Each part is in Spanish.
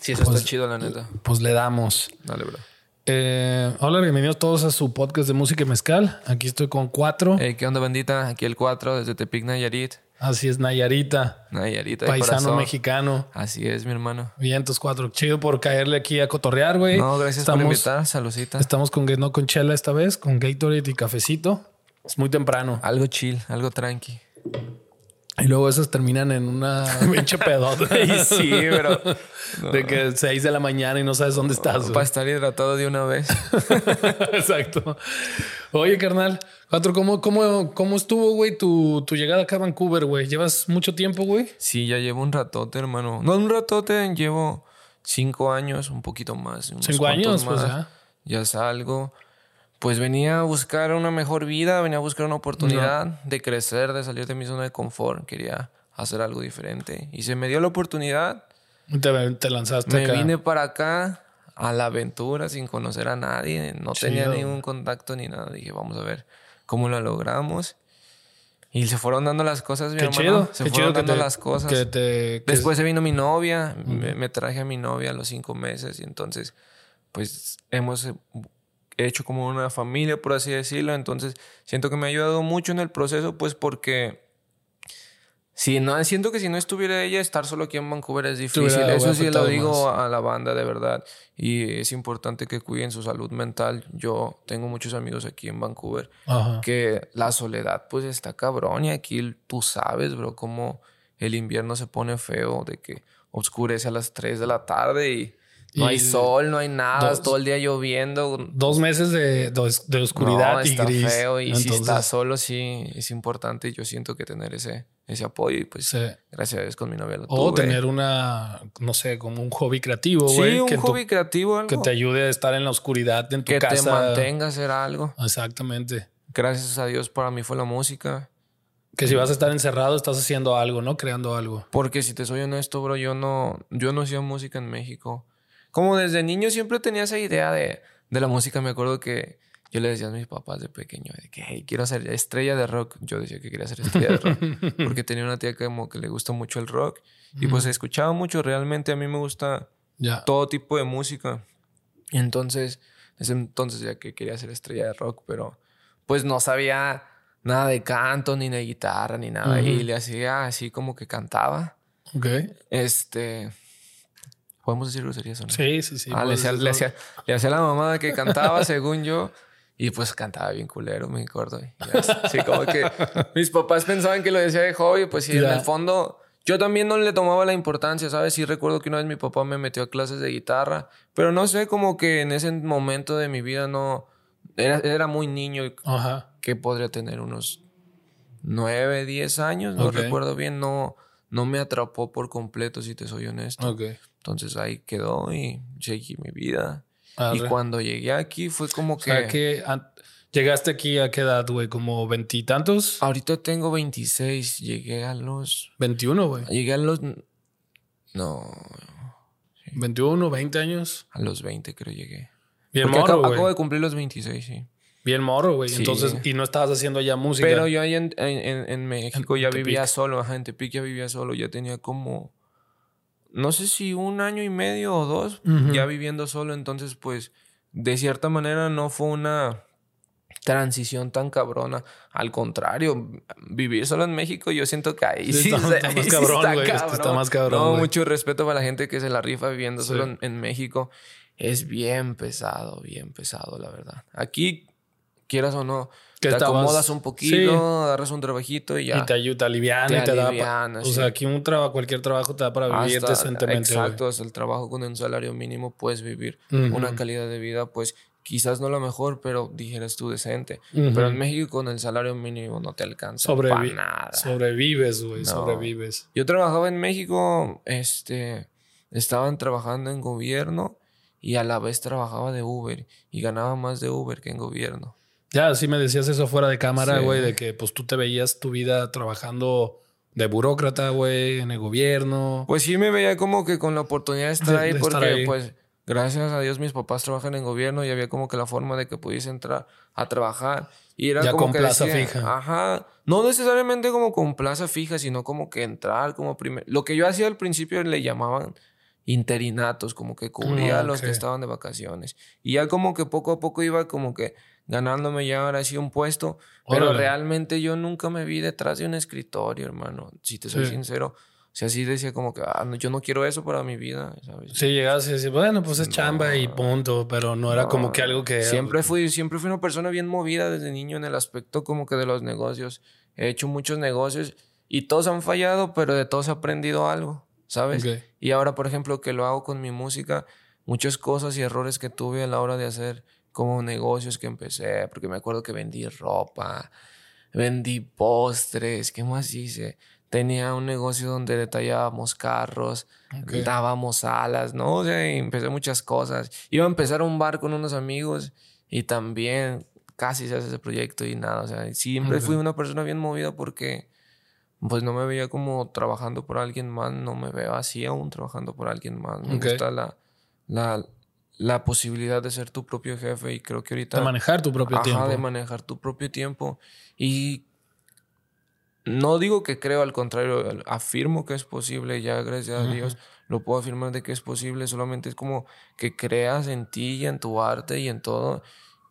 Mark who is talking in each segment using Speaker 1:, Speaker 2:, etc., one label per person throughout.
Speaker 1: Sí, eso
Speaker 2: Pues-
Speaker 1: está chido, la neta.
Speaker 2: Pues le damos.
Speaker 1: Dale, bro.
Speaker 2: Eh, hola, bienvenidos todos a su podcast de música y mezcal. Aquí estoy con cuatro.
Speaker 1: Hey, ¿qué onda, bandita? Aquí el 4 desde Tepic, Nayarit.
Speaker 2: Así es, Nayarita,
Speaker 1: Nayarita
Speaker 2: paisano mexicano.
Speaker 1: Así es, mi hermano.
Speaker 2: Vientos cuatro. Chido por caerle aquí a cotorrear, güey.
Speaker 1: No, gracias por
Speaker 2: estamos,
Speaker 1: invitar. Saludcita.
Speaker 2: Estamos con no con chela esta vez, con Gatorade y cafecito. Es muy temprano.
Speaker 1: Algo chill, algo tranqui.
Speaker 2: Y luego esas terminan en una pinche pedota.
Speaker 1: sí, bro.
Speaker 2: De que 6 de la mañana y no sabes dónde estás. güey.
Speaker 1: Para estar hidratado de una vez.
Speaker 2: Exacto. Oye, carnal, cuatro, ¿cómo, cómo, cómo estuvo, güey, tu, tu llegada acá a Vancouver, güey? ¿Llevas mucho tiempo, güey?
Speaker 1: Sí, ya llevo un ratote, hermano. No un ratote, llevo cinco años, un poquito más. unos
Speaker 2: Cinco años, pues
Speaker 1: más.
Speaker 2: ya.
Speaker 1: Ya salgo. Pues venía a buscar una mejor vida, venía a buscar una oportunidad de crecer, de salir de mi zona de confort. Quería hacer algo diferente. Y se me dio la oportunidad.
Speaker 2: Te, te lanzaste
Speaker 1: Me
Speaker 2: acá.
Speaker 1: vine para acá a la aventura sin conocer a nadie. No tenía
Speaker 2: Chido.
Speaker 1: ningún contacto ni nada. Dije, vamos a ver cómo lo logramos. Y se fueron dando las cosas, mi
Speaker 2: Qué
Speaker 1: hermano.
Speaker 2: chido,
Speaker 1: Se
Speaker 2: qué
Speaker 1: fueron
Speaker 2: chido que
Speaker 1: dando
Speaker 2: te,
Speaker 1: las cosas.
Speaker 2: que te... que-
Speaker 1: Después se vino mi novia, me, me traje a mi novia a los cinco meses y entonces, pues hemos hecho como una familia, por así decirlo. Entonces, siento que me ha ayudado mucho en el proceso, pues porque si no, siento que si no estuviera ella, estar solo aquí en Vancouver es difícil. Eso sí lo digo a la banda, de verdad. Y es importante que cuiden su salud mental. Yo tengo muchos amigos aquí en Vancouver
Speaker 2: Ajá.
Speaker 1: que la soledad pues está cabrón y aquí tú sabes, bro, cómo el invierno se pone feo, de que oscurece a las 3 de la tarde y no hay sol, no hay nada,
Speaker 2: dos-
Speaker 1: todo el día lloviendo.
Speaker 2: Dos meses de, de, de oscuridad
Speaker 1: No,
Speaker 2: y
Speaker 1: está
Speaker 2: gris.
Speaker 1: feo y si estás solo sí es importante y yo siento que tener ese, ese apoyo y pues
Speaker 2: sí.
Speaker 1: gracias a Dios con mi novia lo
Speaker 2: O
Speaker 1: tuve.
Speaker 2: tener una, no sé, como un hobby creativo,
Speaker 1: sí,
Speaker 2: güey.
Speaker 1: un
Speaker 2: que, tu-
Speaker 1: hobby creativo, algo
Speaker 2: que te ayude a estar en la oscuridad en tu
Speaker 1: que te
Speaker 2: casa.
Speaker 1: mantenga a hacer algo.
Speaker 2: Exactamente.
Speaker 1: Gracias a Dios para mí fue la música.
Speaker 2: Que si vas a estar encerrado, estás haciendo algo, ¿no? Creando algo.
Speaker 1: Porque si te soy honesto, bro, yo no, yo no hacía música en México. Como desde niño siempre tenía esa idea de, de la música. Me acuerdo que yo le decía a mis papás de pequeño de que hey, quiero ser estrella de rock. Yo decía que quería ser estrella de rock. porque tenía una tía que como que le gusta mucho el rock. Y pues escuchaba mucho. Realmente a mí me gusta todo tipo de música. Y entonces, ese entonces ya que quería ser estrella de rock, pero pues no sabía nada de canto, ni de guitarra, ni nada. Y le hacía así como que cantaba.
Speaker 2: Ok.
Speaker 1: Este. ¿Podemos decir groserías o no?
Speaker 2: Sí, sí, sí.
Speaker 1: Ah, le, hacía, le, hacía, le hacía la mamada que cantaba, según yo. Y pues cantaba bien culero, me acuerdo. Sí, como que mis papás pensaban que lo decía de hobby, pues sí, en el fondo. Yo también no le tomaba la importancia, ¿sabes? Sí recuerdo que una vez mi papá me metió a clases de guitarra, pero no sé, como que en ese momento de mi vida no... Era, era muy niño y
Speaker 2: Ajá.
Speaker 1: que podría tener unos 9, 10 años, no
Speaker 2: Ok.
Speaker 1: recuerdo bien, no, no me atrapó por completo, si te soy honesto.
Speaker 2: Ok.
Speaker 1: Entonces ahí quedó y seguí mi vida.
Speaker 2: Arre.
Speaker 1: Y cuando llegué aquí fue como
Speaker 2: O
Speaker 1: que...
Speaker 2: sea, que llegaste aquí a qué edad, güey, como veintitantos,
Speaker 1: Ahorita tengo 26, llegué a los...
Speaker 2: 21, güey.
Speaker 1: Llegué a los... No,
Speaker 2: 21, 20 años.
Speaker 1: a los 20 creo llegué.
Speaker 2: Bien
Speaker 1: Porque
Speaker 2: morro, güey.
Speaker 1: acabo de cumplir los 26, sí.
Speaker 2: Bien morro, güey.
Speaker 1: Sí.
Speaker 2: Entonces, y no estabas haciendo ya música.
Speaker 1: Pero yo ahí en, en- en- en México
Speaker 2: En
Speaker 1: ya
Speaker 2: Tepic.
Speaker 1: vivía solo, ajá, en Tepic ya vivía solo, ya tenía como, no sé si un año y medio o dos ya viviendo solo, entonces pues de cierta manera no fue una transición tan cabrona, al contrario, vivir solo en México yo siento que ahí
Speaker 2: Sí,
Speaker 1: sí,
Speaker 2: está- más cabrón,
Speaker 1: está
Speaker 2: güey, está- está más cabrón,
Speaker 1: No, mucho respeto para la gente que se la rifa viviendo
Speaker 2: Sí.
Speaker 1: solo en, en México, es bien pesado, bien pesado la verdad. Aquí quieras o no, te
Speaker 2: estabas-
Speaker 1: acomodas un poquito,
Speaker 2: Sí.
Speaker 1: agarras un trabajito y ya.
Speaker 2: Y te ayuda, aliviana
Speaker 1: Te
Speaker 2: y te da. pa- O sea, aquí un trabajo, cualquier trabajo te da para vivir
Speaker 1: Hasta-
Speaker 2: decentemente.
Speaker 1: Exacto, hasta el trabajo con un salario mínimo puedes vivir una calidad de vida, pues quizás no la mejor, pero dijeras tú decente. Pero en México con el salario mínimo no te alcanza
Speaker 2: Sobrevi-
Speaker 1: para nada.
Speaker 2: Sobrevives, güey.
Speaker 1: No.
Speaker 2: Sobrevives.
Speaker 1: Yo trabajaba en México, este, estaban trabajando en gobierno y a la vez trabajaba de Uber y ganaba más de Uber que en gobierno.
Speaker 2: Ya, sí me decías eso fuera de cámara,
Speaker 1: Sí.
Speaker 2: güey, de que pues tú te veías tu vida trabajando de burócrata, güey, en el gobierno.
Speaker 1: Pues sí me veía como que con la oportunidad de estar
Speaker 2: De-
Speaker 1: ahí
Speaker 2: de estar
Speaker 1: porque
Speaker 2: ahí.
Speaker 1: pues gracias a Dios mis papás trabajan en gobierno y había como que la forma de que pudiese entrar a trabajar y era
Speaker 2: Ya
Speaker 1: como
Speaker 2: con
Speaker 1: que
Speaker 2: plaza
Speaker 1: decía,
Speaker 2: fija.
Speaker 1: Ajá, no necesariamente como con plaza fija, sino como que entrar como primer lo que yo hacía al principio le llamaban interinatos, como que cubría a los que estaban de vacaciones. Y ya como que poco a poco iba como que ganándome ya ahora sí un puesto, pero
Speaker 2: Órale.
Speaker 1: realmente yo nunca me vi detrás de un escritorio, hermano, si te soy
Speaker 2: Sí.
Speaker 1: sincero. O sea, sí decía como que, ah, no, yo no quiero eso para mi vida, ¿sabes?
Speaker 2: Sí, llegabas y decías, bueno, pues es chamba y punto, pero no era como que algo que...
Speaker 1: Siempre fui, siempre fui una persona bien movida desde niño en el aspecto como que de los negocios. He hecho muchos negocios y todos han fallado, pero de todos he aprendido algo, ¿sabes?
Speaker 2: Ok.
Speaker 1: Y ahora, por ejemplo, que lo hago con mi música, muchas cosas y errores que tuve a la hora de hacer como negocios que empecé, porque me acuerdo que vendí ropa, vendí postres, ¿qué más hice? Tenía un negocio donde detallábamos carros,
Speaker 2: Ok.
Speaker 1: dábamos alas, ¿no? O sea, empecé muchas cosas. Iba a empezar un bar con unos amigos y también casi se hace ese proyecto y nada. O sea, siempre fui una persona bien movida porque pues no me veía como trabajando por alguien más, no me veo así aún trabajando por alguien más. Me
Speaker 2: Ok.
Speaker 1: gusta la, la, la posibilidad de ser tu propio jefe y creo que ahorita...
Speaker 2: De manejar tu propio
Speaker 1: Ajá,
Speaker 2: tiempo.
Speaker 1: de manejar tu propio tiempo. Y no digo que creo, al contrario, afirmo que es posible, ya gracias a Dios lo puedo afirmar de que es posible, solamente es como que creas en ti y en tu arte y en todo.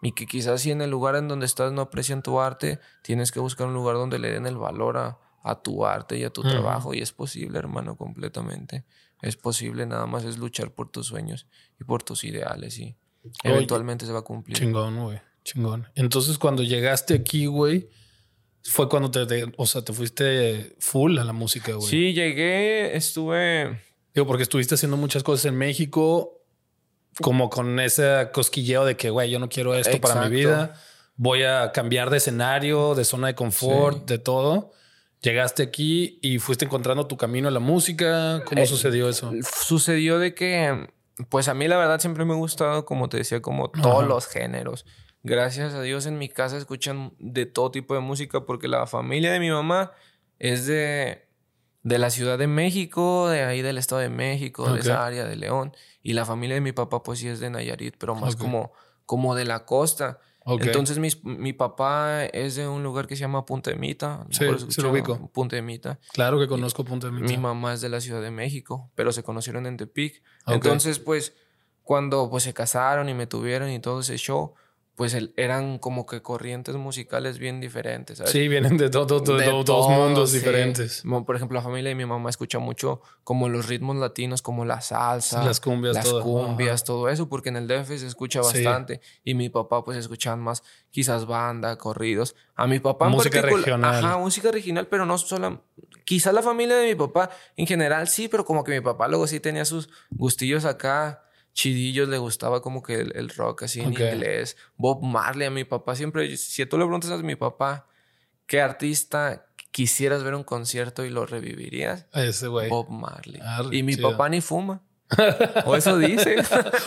Speaker 1: Y que quizás si en el lugar en donde estás no aprecian tu arte, tienes que buscar un lugar donde le den el valor a, a tu arte y a tu trabajo. Y es posible, hermano, completamente. Es posible, nada más es luchar por tus sueños y por tus ideales y
Speaker 2: Oye,
Speaker 1: eventualmente se va a cumplir.
Speaker 2: Chingón, güey. Chingón. Entonces, cuando llegaste aquí, güey, fue cuando te, te- o sea, te fuiste full a la música, güey.
Speaker 1: Sí, llegué, estuve.
Speaker 2: Digo, porque estuviste haciendo muchas cosas en México, como con ese cosquilleo de que, güey, yo no quiero esto para mi vida. Voy a cambiar de escenario, de zona de confort,
Speaker 1: Sí.
Speaker 2: de todo. Llegaste aquí y fuiste encontrando tu camino en la música. ¿Cómo
Speaker 1: Eh,
Speaker 2: sucedió eso?
Speaker 1: Sucedió de que, pues a mí la verdad siempre me ha gustado, como te decía, como todos
Speaker 2: Ajá.
Speaker 1: los géneros. Gracias a Dios en mi casa escuchan de todo tipo de música porque la familia de mi mamá es de, de la Ciudad de México, de ahí del Estado de México, de esa área de León. Y la familia de mi papá pues sí es de Nayarit, pero más como, como de la costa. Entonces mis- mi papá es de un lugar que se llama Punta de Mita.
Speaker 2: Sí, lo ubico.
Speaker 1: Punta de Mita.
Speaker 2: claro que conozco Punta de
Speaker 1: Mi
Speaker 2: Mita.
Speaker 1: mamá es de la Ciudad de México, pero se conocieron en Tepic. Entonces, pues, cuando pues se casaron y me tuvieron y todo ese show, pues el- eran como que corrientes musicales bien diferentes, ¿sabes?
Speaker 2: Sí, vienen de, todo, todo-
Speaker 1: De
Speaker 2: dos
Speaker 1: todo,
Speaker 2: mundos
Speaker 1: sí.
Speaker 2: diferentes.
Speaker 1: Por ejemplo, la familia de mi mamá escucha mucho como los ritmos latinos, como la salsa,
Speaker 2: Las cumbias,
Speaker 1: las
Speaker 2: todo.
Speaker 1: cumbias, todo eso, porque en el DF se escucha
Speaker 2: Sí.
Speaker 1: bastante. Y mi papá, pues, escuchaban más quizás banda, corridos. A mi papá en
Speaker 2: Música
Speaker 1: particular-
Speaker 2: regional.
Speaker 1: Ajá, música regional, pero no solo... Quizás la familia de mi papá en general sí, pero como que mi papá luego sí tenía sus gustillos acá chidillos, le gustaba como que el, el rock así en inglés. Bob Marley, a mi papá siempre... Si tú le preguntas a mi papá qué artista quisieras ver un concierto y lo revivirías,
Speaker 2: Ese güey.
Speaker 1: Bob Marley.
Speaker 2: Arre,
Speaker 1: y mi
Speaker 2: chido.
Speaker 1: papá ni fuma. o eso dice.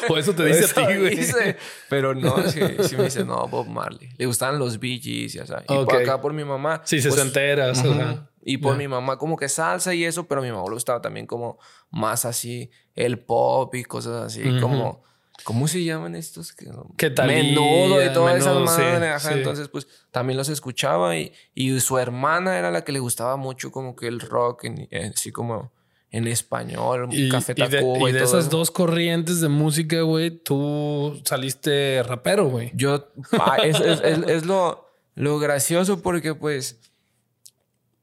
Speaker 2: O eso te dice
Speaker 1: Eso
Speaker 2: a ti, güey.
Speaker 1: dice. Pero no, sí, sí me dice, no, Bob Marley. Le gustaban los Bee Gees, ya sabes. Y por acá por mi mamá.
Speaker 2: Sí, se
Speaker 1: pues,
Speaker 2: enteras.
Speaker 1: ujú.
Speaker 2: ajá.
Speaker 1: Y por
Speaker 2: Ya.
Speaker 1: mi mamá como que salsa y eso, pero a mi mamá le gustaba también como más así el pop y cosas así, como... ¿Cómo se llaman estos? Que
Speaker 2: Thalía,
Speaker 1: Menudo y todas esas
Speaker 2: Menudo, sí,
Speaker 1: madres. ajá.
Speaker 2: sí.
Speaker 1: Entonces, pues también los escuchaba y, y su hermana era la que le gustaba mucho como que el rock, en, así como en español,
Speaker 2: Y,
Speaker 1: Café
Speaker 2: y de,
Speaker 1: Tacuba
Speaker 2: y
Speaker 1: y, todo
Speaker 2: esas
Speaker 1: eso.
Speaker 2: dos corrientes de música, güey, tú saliste rapero, güey.
Speaker 1: Yo, es, es- es- es lo, lo gracioso porque pues,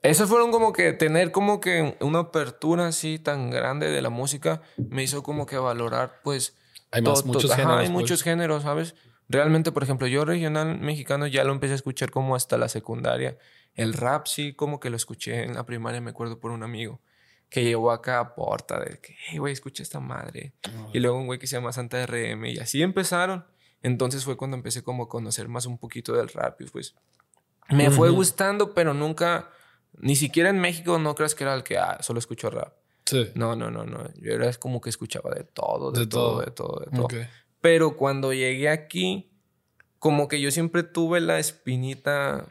Speaker 1: esos fueron como que tener como que una apertura así tan grande de la música me hizo como que valorar pues...
Speaker 2: Hay más, muchos
Speaker 1: ajá,
Speaker 2: géneros.
Speaker 1: hay
Speaker 2: pues.
Speaker 1: muchos géneros, ¿sabes? Realmente, por ejemplo, yo regional mexicano ya lo empecé a escuchar como hasta la secundaria. El rap sí como que lo escuché en la primaria, me acuerdo por un amigo que llegó acá a Porta de que, hey, güey, escucha esta madre. Y luego un güey que se llama Santa RM y así empezaron. Entonces fue cuando empecé como a conocer más un poquito del rap y pues me fue
Speaker 2: Ujú.
Speaker 1: gustando, pero nunca, ni siquiera en México no creas que era el que ah, solo escucho rap.
Speaker 2: Sí.
Speaker 1: No, no, no, no. Yo era como que escuchaba de todo, de,
Speaker 2: De
Speaker 1: todo,
Speaker 2: todo.
Speaker 1: de todo, de todo. Pero cuando llegué aquí, como que yo siempre tuve la espinita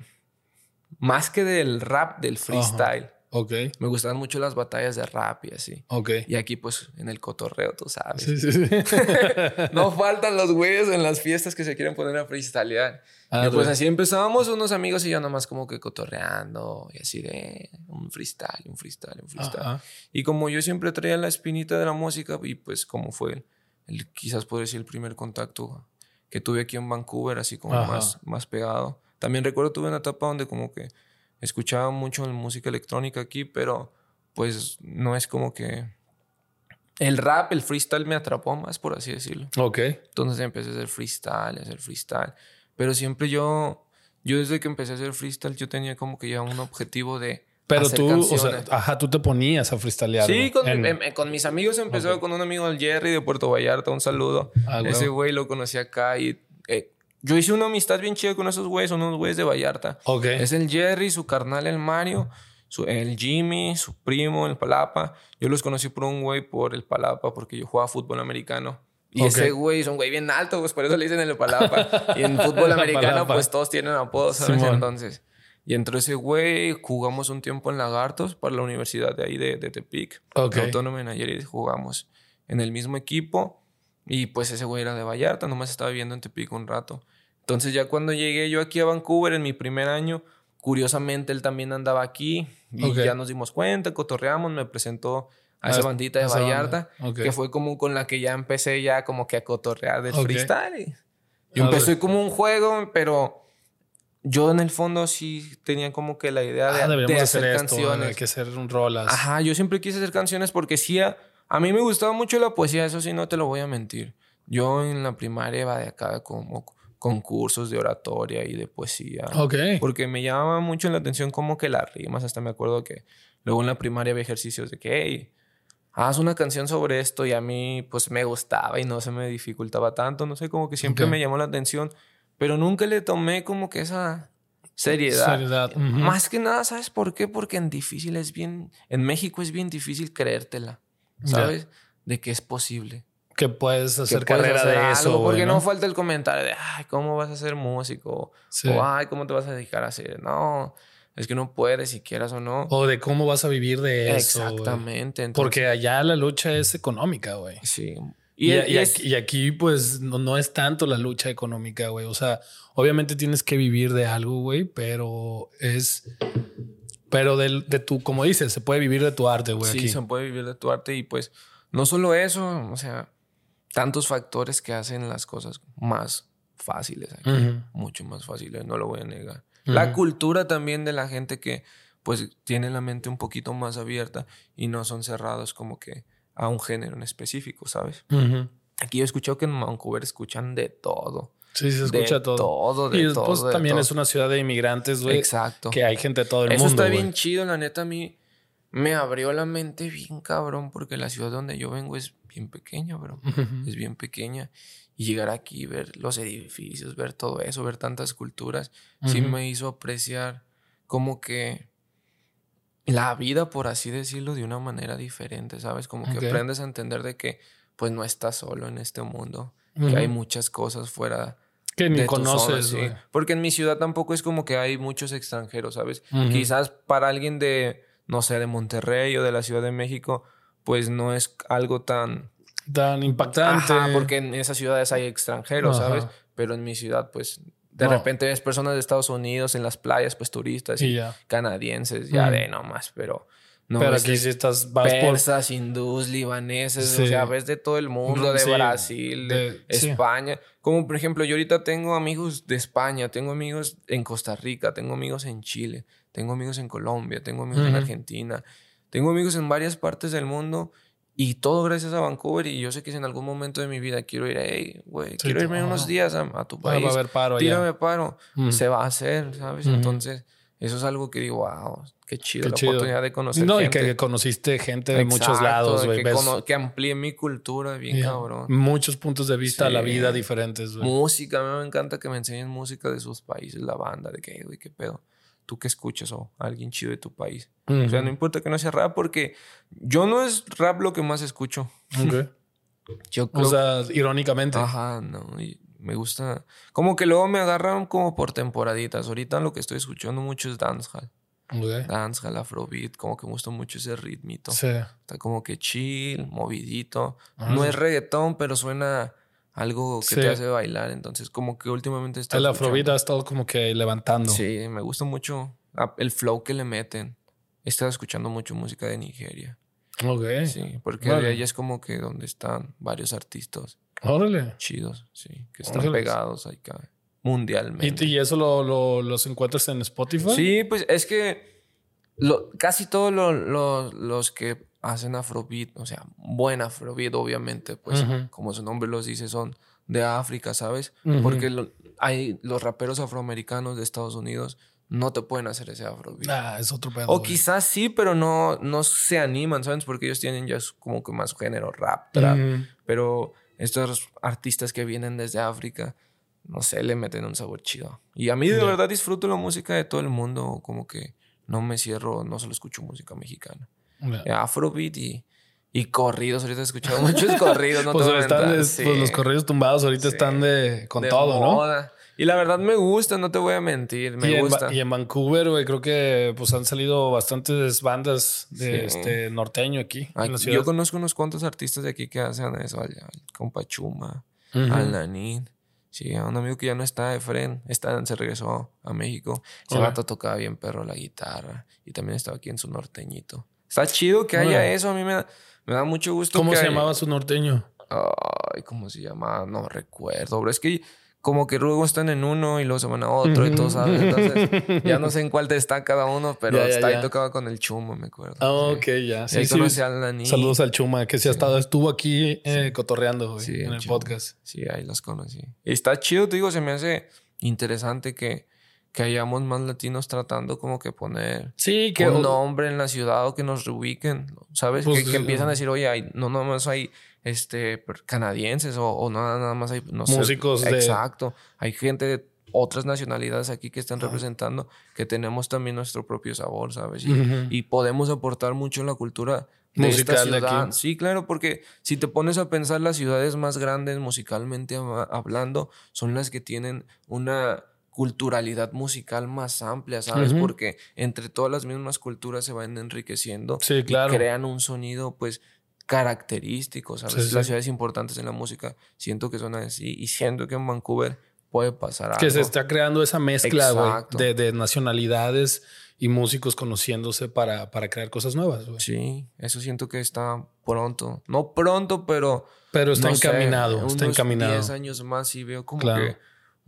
Speaker 1: más que del rap, del freestyle.
Speaker 2: Ok.
Speaker 1: Me gustaban mucho las batallas de rap y así.
Speaker 2: Ok.
Speaker 1: Y aquí, pues, en el cotorreo, tú sabes.
Speaker 2: Sí, sí, sí.
Speaker 1: no faltan los güeyes en las fiestas que se quieren poner a freestylear.
Speaker 2: Ah,
Speaker 1: y pues así empezábamos unos amigos y yo nomás como que cotorreando y así de un freestyle, un freestyle, un freestyle.
Speaker 2: Ajá.
Speaker 1: Y como yo siempre traía la espinita de la música y pues como fue el, quizás puedo decir el primer contacto que tuve aquí en Vancouver, así como
Speaker 2: Ajá.
Speaker 1: más, más pegado. También recuerdo tuve una etapa donde como que escuchaba mucho música electrónica aquí, pero pues no es como que... El rap, el freestyle me atrapó más, por así decirlo.
Speaker 2: Ok.
Speaker 1: Entonces empecé a hacer freestyle, a hacer freestyle. Pero siempre yo, yo desde que empecé a hacer freestyle, yo tenía como que ya un objetivo de...
Speaker 2: Pero
Speaker 1: hacer
Speaker 2: tú, o sea,
Speaker 1: canciones.
Speaker 2: ajá, tú te ponías a freestylear.
Speaker 1: Sí, con,
Speaker 2: en-
Speaker 1: em- em- con mis amigos empezó con un amigo, el Jerry de Puerto Vallarta, un saludo.
Speaker 2: Ah,
Speaker 1: Ese güey lo conocí acá y eh, yo hice una amistad bien chida con esos güeyes, son unos güeyes de Vallarta.
Speaker 2: Ok.
Speaker 1: Es el Jerry, su carnal el Mario, su- el Jimmy, su primo, el Palapa. Yo los conocí por un güey por el Palapa porque yo jugaba fútbol americano. Y ese güey es un güey bien alto, pues por eso le dicen el Palapa. y en fútbol americano, pues todos tienen apodos, ¿sabes?
Speaker 2: Simón.
Speaker 1: Entonces. Y entró ese güey, jugamos un tiempo en Lagartos para la universidad de ahí de, de Tepic.
Speaker 2: Ok.
Speaker 1: La Autónoma de Nayarit jugamos en el mismo equipo. Y pues ese güey era de Vallarta, nomás estaba viviendo en Tepic un rato. Entonces ya cuando llegué yo aquí a Vancouver en mi primer año, curiosamente él también andaba aquí. Y
Speaker 2: Ok.
Speaker 1: ya nos dimos cuenta, cotorreamos, me presentó a esa bandita de
Speaker 2: esa banda.
Speaker 1: Vallarta, que fue como con la que ya empecé ya como que a cotorrear del
Speaker 2: Ok.
Speaker 1: freestyle. Y, y empezó
Speaker 2: güey.
Speaker 1: como un juego, pero yo en el fondo sí tenía como que la idea de,
Speaker 2: Ah,
Speaker 1: de hacer,
Speaker 2: hacer esto,
Speaker 1: canciones.
Speaker 2: hay que hacer un rolas.
Speaker 1: Ajá, yo siempre quise hacer canciones porque sí, a, a mí me gustaba mucho la poesía, eso sí, no te lo voy a mentir. Yo en la primaria iba de acá como concursos de oratoria y de poesía.
Speaker 2: Ok.
Speaker 1: Porque me llamaba mucho la atención como que las rimas, hasta me acuerdo que luego en la primaria había ejercicios de que, hey, haz una canción sobre esto y a mí pues me gustaba y no se me dificultaba tanto, no sé, como que siempre me llamó la atención, pero nunca le tomé como que esa seriedad.
Speaker 2: Seriedad.
Speaker 1: Más que nada, ¿sabes por qué? Porque en difícil es bien, en México es bien difícil creértela, ¿sabes? De que es posible.
Speaker 2: Que puedes
Speaker 1: Que
Speaker 2: hacer
Speaker 1: puedes
Speaker 2: carrera
Speaker 1: hacer
Speaker 2: de
Speaker 1: algo,
Speaker 2: eso,
Speaker 1: Porque no?
Speaker 2: ¿no?
Speaker 1: falta el comentario de, ay, ¿cómo vas a ser músico?
Speaker 2: Sí.
Speaker 1: O, ay, ¿cómo te vas a dedicar a hacer? No, es que no puedes, si quieras o no.
Speaker 2: O de cómo vas a vivir de eso.
Speaker 1: Exactamente. entonces,
Speaker 2: Porque allá la lucha es económica, güey.
Speaker 1: Sí.
Speaker 2: Y,
Speaker 1: Y,
Speaker 2: y
Speaker 1: y es-
Speaker 2: aquí, y aquí, pues, no, no es tanto la lucha económica, güey. O sea, obviamente tienes que vivir de algo, güey, pero es... Pero del- de, tu, como dices, se puede vivir de tu arte, güey,
Speaker 1: sí,
Speaker 2: aquí.
Speaker 1: se puede vivir de tu arte y pues no solo eso, o sea, tantos factores que hacen las cosas más fáciles aquí, mucho más fáciles, no lo voy a negar. La cultura también de la gente que pues tiene la mente un poquito más abierta y no son cerrados como que a un género en específico, ¿sabes? Aquí yo he escuchado que en Vancouver escuchan de todo.
Speaker 2: Sí, se escucha
Speaker 1: de
Speaker 2: todo.
Speaker 1: todo, de
Speaker 2: y después
Speaker 1: todo, de
Speaker 2: también
Speaker 1: todo.
Speaker 2: es una ciudad de inmigrantes, güey.
Speaker 1: Exacto.
Speaker 2: Que hay gente de todo el
Speaker 1: Eso
Speaker 2: mundo,
Speaker 1: está
Speaker 2: güey.
Speaker 1: bien chido, la neta a mí me abrió la mente bien cabrón porque la ciudad donde yo vengo es bien pequeña, bro. Es bien pequeña. Y llegar aquí, ver los edificios, ver todo eso, ver tantas culturas, sí me hizo apreciar como que la vida, por así decirlo, de una manera diferente, ¿sabes? Como que aprendes a entender de que pues no estás solo en este mundo, que
Speaker 2: Ujú.
Speaker 1: hay muchas cosas fuera
Speaker 2: Que ni
Speaker 1: de tu zona,
Speaker 2: conoces,
Speaker 1: sí. Porque en mi ciudad tampoco es como que hay muchos extranjeros, ¿sabes?
Speaker 2: Ujú.
Speaker 1: Quizás para alguien de, no sé, de Monterrey o de la Ciudad de México, pues no es algo tan...
Speaker 2: Tan impactante.
Speaker 1: Ajá, porque en esas ciudades hay extranjeros,
Speaker 2: Ajá.
Speaker 1: ¿sabes? Pero en mi ciudad, pues, de
Speaker 2: No.
Speaker 1: repente ves personas de Estados Unidos en las playas, pues turistas
Speaker 2: Y
Speaker 1: y
Speaker 2: ya.
Speaker 1: canadienses, ya
Speaker 2: Ujú.
Speaker 1: de nomás, pero... No
Speaker 2: Pero aquí sí estás... Vas por...
Speaker 1: persas, hindús, libaneses,
Speaker 2: Sí.
Speaker 1: o sea, ves de todo el mundo, de
Speaker 2: Sí,
Speaker 1: Brasil, de,
Speaker 2: de- sí.
Speaker 1: España. Como por ejemplo, yo ahorita tengo amigos de España, tengo amigos en Costa Rica, tengo amigos en Chile, tengo amigos en Colombia, tengo amigos en
Speaker 2: Ujú.
Speaker 1: Argentina, tengo amigos en varias partes del mundo y todo gracias a Vancouver y yo sé que si en algún momento de mi vida quiero ir, hey, güey, quiero irme unos días a, a tu
Speaker 2: Va- va a
Speaker 1: país,
Speaker 2: haber paro allá.
Speaker 1: tírame paro,
Speaker 2: Ujú.
Speaker 1: se va a hacer, ¿sabes?
Speaker 2: Ujú.
Speaker 1: Entonces, eso es algo que digo, wow, qué chido,
Speaker 2: Qué
Speaker 1: la
Speaker 2: chido.
Speaker 1: oportunidad de conocer
Speaker 2: No, y
Speaker 1: gente.
Speaker 2: que conociste gente de muchos lados, güey.
Speaker 1: Que, que amplíe mi cultura bien cabrón.
Speaker 2: muchos puntos de vista a la vida diferentes, güey.
Speaker 1: Música, a mí me encanta que me enseñen música de sus países, la banda, de que, güey, qué pedo. ¿Tú qué escuchas? O alguien chido de tu país. O sea, no importa que no sea rap, porque yo no es rap lo que más escucho. Yo creo
Speaker 2: O sea, irónicamente.
Speaker 1: Ajá, no. y me gusta. Como que luego me agarran como por temporaditas. Ahorita lo que estoy escuchando mucho es dancehall.
Speaker 2: Ok.
Speaker 1: dancehall, afrobeat, como que me gusta mucho ese ritmito.
Speaker 2: Sí.
Speaker 1: Está como que chill, movidito.
Speaker 2: Ah,
Speaker 1: no es reggaetón, pero suena algo que
Speaker 2: Sí.
Speaker 1: te hace bailar. Entonces, como que últimamente está
Speaker 2: El afrobeat ha estado como que levantando.
Speaker 1: Sí, me gusta mucho el flow que le meten. He estado escuchando mucho música de Nigeria.
Speaker 2: Ok.
Speaker 1: Sí, porque
Speaker 2: Vale.
Speaker 1: de ahí es como que donde están varios artistas
Speaker 2: Órale.
Speaker 1: chidos, sí, que están
Speaker 2: Órale.
Speaker 1: pegados acá mundialmente.
Speaker 2: ¿Y, y eso lo, lo- los encuentras en Spotify?
Speaker 1: Sí, pues es que lo- casi todos lo- lo- los que hacen afrobeat, o sea, buen afrobeat, obviamente, pues como su nombre los dice, son de África, ¿sabes? Porque hay los raperos afroamericanos de Estados Unidos no te pueden hacer ese afrobeat.
Speaker 2: Ah, es otro pedo.
Speaker 1: o quizás sí, pero no, no se animan, ¿sabes? Porque ellos tienen ya como que más género rap, trap. Pero estos artistas que vienen desde África, no sé, le meten un sabor chido. Y a mí de verdad disfruto la música de todo el mundo, como que no me cierro, no solo escucho música mexicana. Eh, Afrobeat y, y corridos, ahorita he escuchado muchos corridos, no
Speaker 2: pues,
Speaker 1: te
Speaker 2: están de-
Speaker 1: sí.
Speaker 2: pues los corridos tumbados ahorita
Speaker 1: Sí.
Speaker 2: están de con
Speaker 1: De
Speaker 2: todo, ¿no?
Speaker 1: Y la verdad me gusta, no te voy a mentir, me
Speaker 2: y,
Speaker 1: gusta.
Speaker 2: Y en Vancouver, güey, creo que pues han salido bastantes bandas de
Speaker 1: Sí.
Speaker 2: este norteño aquí en
Speaker 1: Aquí-
Speaker 2: la ciudad.
Speaker 1: yo conozco unos cuantos artistas de aquí que hacen eso, al, al compa Chuma,
Speaker 2: Ujú.
Speaker 1: al. Sí, a un amigo que ya no está, Efren, está, se regresó a México. Ese vato tocaba bien perro la guitarra y también estaba aquí en su norteñito. Está chido que haya eso, a mí me da, me da mucho gusto.
Speaker 2: ¿Cómo
Speaker 1: que
Speaker 2: se
Speaker 1: haya-
Speaker 2: llamaba su norteño?
Speaker 1: Ay, ¿cómo se llama? No recuerdo, bro. Es que como que luego están en uno y luego se van a otro y todo, ¿sabes? Entonces, ya no sé en cuál está cada uno, pero
Speaker 2: Ya, ya,
Speaker 1: está
Speaker 2: ya.
Speaker 1: ahí tocaba con el chumo, me acuerdo.
Speaker 2: Ah,
Speaker 1: sí.
Speaker 2: ok, ya. Sí,
Speaker 1: ahí
Speaker 2: sí.
Speaker 1: al Nanin.
Speaker 2: Saludos al Chuma, que sí, ha estado, estuvo aquí eh, cotorreando güey,
Speaker 1: Sí,
Speaker 2: en
Speaker 1: el Chuma.
Speaker 2: podcast.
Speaker 1: Sí, ahí los conocí. Y está chido, te digo, se me hace interesante que, que hayamos más latinos tratando como que poner
Speaker 2: Sí, que
Speaker 1: un nombre en la ciudad o que nos reubiquen, ¿sabes?
Speaker 2: Pues,
Speaker 1: que, que empiezan a
Speaker 2: eh,
Speaker 1: decir, oye, hay, no nada más hay este, canadienses o, o nada, nada más hay, no sé,
Speaker 2: Músicos de-
Speaker 1: Exacto. Hay gente de otras nacionalidades aquí que están representando, que tenemos también nuestro propio sabor, ¿sabes? Y,
Speaker 2: Ujú.
Speaker 1: y podemos aportar mucho en la cultura de
Speaker 2: Musical
Speaker 1: esta
Speaker 2: de
Speaker 1: ciudad.
Speaker 2: aquí.
Speaker 1: Sí, claro, porque si te pones a pensar, las ciudades más grandes musicalmente hab- hablando son las que tienen una culturalidad musical más amplia, ¿sabes? Porque entre todas las mismas culturas se van enriqueciendo
Speaker 2: Sí, claro.
Speaker 1: y crean un sonido, pues, característico, ¿sabes?
Speaker 2: Sí, sí.
Speaker 1: Las ciudades importantes en la música siento que son así y siento que en Vancouver puede pasar
Speaker 2: que
Speaker 1: algo.
Speaker 2: se está creando esa mezcla, güey, de, de nacionalidades y músicos conociéndose para, para crear cosas nuevas, güey.
Speaker 1: Sí, eso siento que está pronto. No pronto, pero...
Speaker 2: Pero está
Speaker 1: no sé,
Speaker 2: encaminado, está
Speaker 1: unos
Speaker 2: encaminado.
Speaker 1: 10 años más y veo como
Speaker 2: Claro.
Speaker 1: que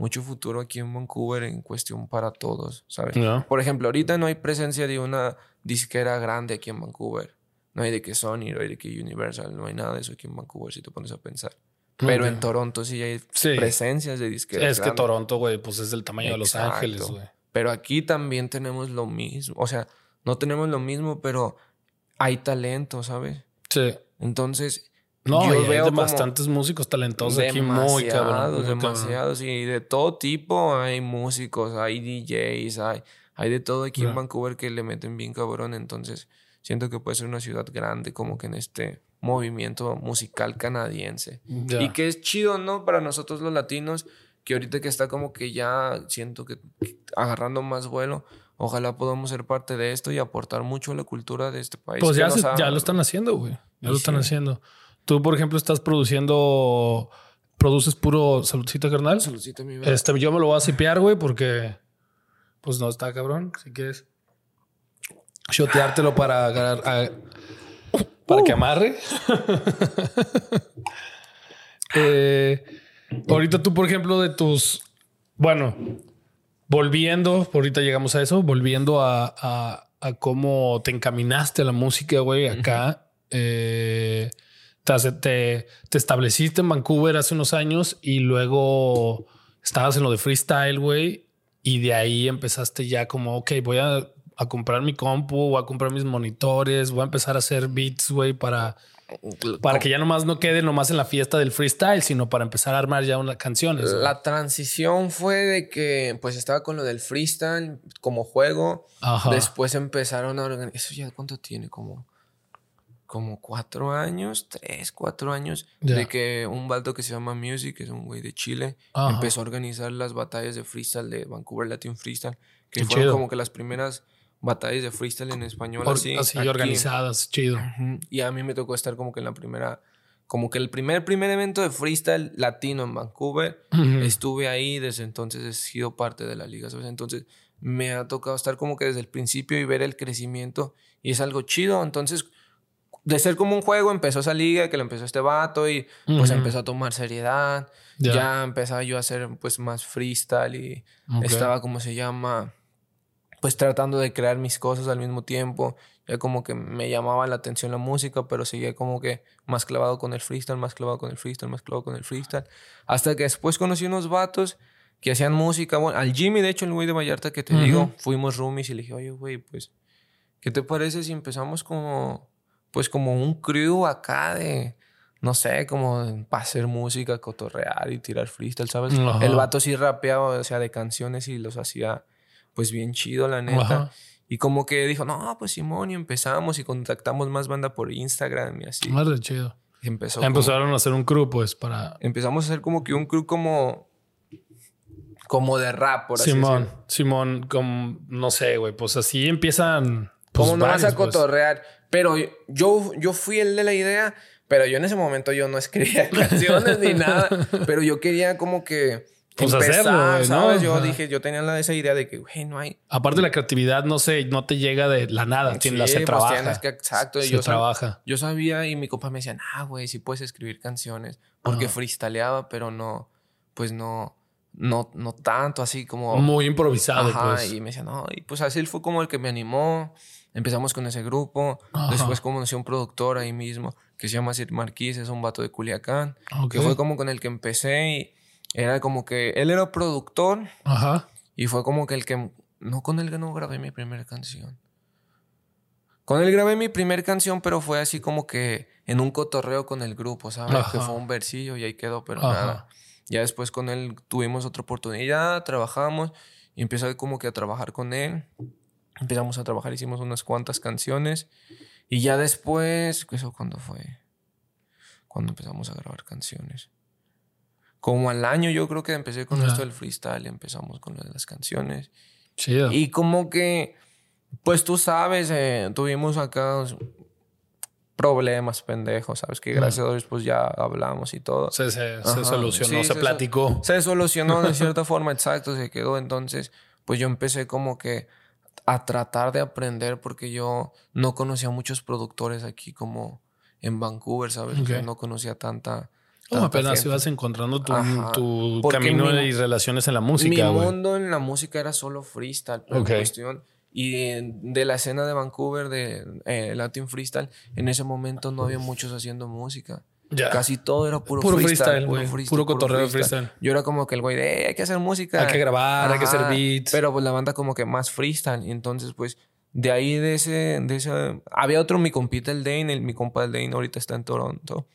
Speaker 1: mucho futuro aquí en Vancouver en cuestión para todos, ¿sabes?
Speaker 2: ¿No?
Speaker 1: Por ejemplo, ahorita no hay presencia de una disquera grande aquí en Vancouver. No hay de que Sony, no hay de que Universal, no hay nada de eso aquí en Vancouver si te pones a pensar. Pero en Toronto sí hay
Speaker 2: Sí.
Speaker 1: presencias de disqueras
Speaker 2: Es que. Toronto, güey, pues es del tamaño de Los. Ángeles, güey.
Speaker 1: Pero aquí también tenemos lo mismo. O sea, no tenemos lo mismo, pero hay talento, ¿sabes?
Speaker 2: Sí.
Speaker 1: Entonces,
Speaker 2: No,
Speaker 1: yo
Speaker 2: y hay
Speaker 1: veo
Speaker 2: bastantes músicos talentosos aquí muy cabrón. muy cabrón.
Speaker 1: demasiados. Y de todo tipo hay músicos, hay DJs, hay, hay de todo aquí en Vancouver que le meten bien cabrón. Entonces, siento que puede ser una ciudad grande como que en este movimiento musical canadiense. Y que es chido, ¿no? Para nosotros los latinos, que ahorita que está como que ya siento que agarrando más vuelo, ojalá podamos ser parte de esto y aportar mucho a la cultura de este país.
Speaker 2: Pues ya, se- ya lo están haciendo, güey. Ya
Speaker 1: Y
Speaker 2: lo están haciendo. Tú, por ejemplo, estás produciendo. ¿Produces puro saludcita, carnal?
Speaker 1: Saludcita, mi bebé.
Speaker 2: Este, yo me lo voy a cipear, güey, porque. Pues no está cabrón. Si quieres. Shoteártelo para agarrar. a- para que amarre. Eh, ahorita tú, por ejemplo, de tus. Bueno, volviendo, ahorita llegamos a eso, volviendo a, a- a cómo te encaminaste a la música, güey, acá. eh, te, te, te estableciste en Vancouver hace unos años y luego estabas en lo de freestyle, güey. Y de ahí empezaste ya como, ok, voy a, a comprar mi compu, voy a comprar mis monitores, voy a empezar a hacer beats, güey, para, para que ya nomás no quede nomás en la fiesta del freestyle, sino para empezar a armar ya unas canciones.
Speaker 1: La transición fue de que pues estaba con lo del freestyle como juego.
Speaker 2: Ajá.
Speaker 1: Después empezaron a organizar. ¿Eso ya cuánto tiene? Como, como cuatro años, tres, cuatro años. De que un baldo que se llama Music, que es un güey de Chile,
Speaker 2: Ajá.
Speaker 1: empezó a organizar las batallas de freestyle de Vancouver Latin Freestyle. Que
Speaker 2: Qué
Speaker 1: fueron
Speaker 2: chido.
Speaker 1: como que las primeras batallas de freestyle en español
Speaker 2: Or-
Speaker 1: así.
Speaker 2: organizadas, chido.
Speaker 1: Y a mí me tocó estar como que en la primera, como que el primer, primer evento de freestyle latino en Vancouver. Estuve ahí, desde entonces he sido parte de la liga, ¿sabes? Entonces me ha tocado estar como que desde el principio y ver el crecimiento y es algo chido. Entonces, de ser como un juego, empezó esa liga que lo empezó este vato y pues empezó a tomar seriedad.
Speaker 2: Ya.
Speaker 1: Ya. empezaba yo a hacer pues más freestyle y estaba, como se llama? Pues tratando de crear mis cosas al mismo tiempo. Ya como que me llamaba la atención la música, pero seguía como que más clavado con el freestyle, más clavado con el freestyle, más clavado con el freestyle. Hasta que después conocí unos vatos que hacían música. Bueno, al Jimmy, de hecho, el güey de Vallarta que te digo, fuimos roomies y le dije, oye, güey, pues, ¿qué te parece si empezamos como, pues, como un crew acá de, no sé, como para hacer música, cotorrear y tirar freestyle, ¿sabes?
Speaker 2: Ajá.
Speaker 1: El vato sí rapeaba, o sea, de canciones y los hacía, pues, bien chido, la neta.
Speaker 2: Ajá.
Speaker 1: Y como que dijo, no, pues Simón, y empezamos y contactamos más banda por Instagram y así.
Speaker 2: Chido.
Speaker 1: Y empezó como-
Speaker 2: Empezaron a hacer un crew, pues, para.
Speaker 1: empezamos a hacer como que un crew como, como de rap, por así
Speaker 2: Simón,
Speaker 1: decirlo.
Speaker 2: Simón, como, no sé, güey, pues así empiezan. Pues,
Speaker 1: Como no vas a
Speaker 2: pues.
Speaker 1: Pero yo, yo fui el de la idea, pero yo en ese momento yo no escribía canciones ni nada. Pero yo quería como que
Speaker 2: Pues
Speaker 1: empezar,
Speaker 2: hacerlo, güey, ¿no?
Speaker 1: ¿sabes? Yo
Speaker 2: Ajá.
Speaker 1: dije, yo tenía la, esa idea de que, güey, no hay...
Speaker 2: Aparte, la creatividad no se, no te llega de la nada, tiene- la
Speaker 1: Sí,
Speaker 2: se
Speaker 1: pues
Speaker 2: trabaja.
Speaker 1: tienes que- exacto.
Speaker 2: Se
Speaker 1: yo sab-
Speaker 2: trabaja.
Speaker 1: Yo sabía y mi compa me decía, ah, güey, sí puedes escribir canciones. Porque
Speaker 2: Ajá.
Speaker 1: freestyleaba, pero no, pues no, no, no tanto así como...
Speaker 2: Muy improvisado,
Speaker 1: Ajá,
Speaker 2: pues.
Speaker 1: y me decía, no, y pues así él fue como el que me animó. Empezamos con ese grupo.
Speaker 2: Ajá.
Speaker 1: Después conocí a un productor ahí mismo que se llama Sir Marquís, es un vato de Culiacán.
Speaker 2: Ok.
Speaker 1: Que fue como con el que empecé y era como que él era productor
Speaker 2: Ajá.
Speaker 1: y fue como que el que. No con él que no grabé mi primera canción. Con él grabé mi primera canción, pero fue así como que en un cotorreo con el grupo, ¿sabes?
Speaker 2: Ajá.
Speaker 1: Que fue un versillo y ahí quedó, pero
Speaker 2: Ajá.
Speaker 1: nada. Ya después con él tuvimos otra oportunidad, trabajamos y empecé como que a trabajar con él. Empezamos a trabajar, hicimos unas cuantas canciones y ya después, ¿eso cuándo fue? Cuando empezamos a grabar canciones. Como al año yo creo que empecé con esto del freestyle, empezamos con lo de las canciones.
Speaker 2: Chido.
Speaker 1: Y como que, pues tú sabes, eh, tuvimos acá problemas pendejos, ¿sabes? Que gracias a Dios pues ya hablamos y todo.
Speaker 2: se, se, se solucionó,
Speaker 1: sí,
Speaker 2: se
Speaker 1: se-
Speaker 2: platicó.
Speaker 1: Se solucionó de cierta forma, exacto, se quedó. Entonces, pues yo empecé como que a tratar de aprender porque yo no conocía muchos productores aquí como en Vancouver, ¿sabes? O sea,
Speaker 2: Ok.
Speaker 1: no conocía tanta... Tanta
Speaker 2: apenas
Speaker 1: gente.
Speaker 2: ibas encontrando tu, camino
Speaker 1: mi-
Speaker 2: y relaciones en la
Speaker 1: Mi
Speaker 2: música, güey.
Speaker 1: mundo en la música era solo freestyle,
Speaker 2: Ok.
Speaker 1: cuestión. Y de, de la escena de Vancouver, de eh, Latin Freestyle, en ese momento no había muchos haciendo música.
Speaker 2: Ya.
Speaker 1: Casi todo era puro,
Speaker 2: Puro
Speaker 1: freestyle.
Speaker 2: freestyle, güey. Puro cotorreo freestyle.
Speaker 1: Yo era como que el güey de, "Eh, hay que hacer música.
Speaker 2: Hay que grabar, hay que hacer beats.
Speaker 1: Pero pues la banda como que más freestyle. Y entonces pues de ahí de ese, de ese... Había otro, mi compita, el Dane, el, mi compa el Dane ahorita está en Toronto.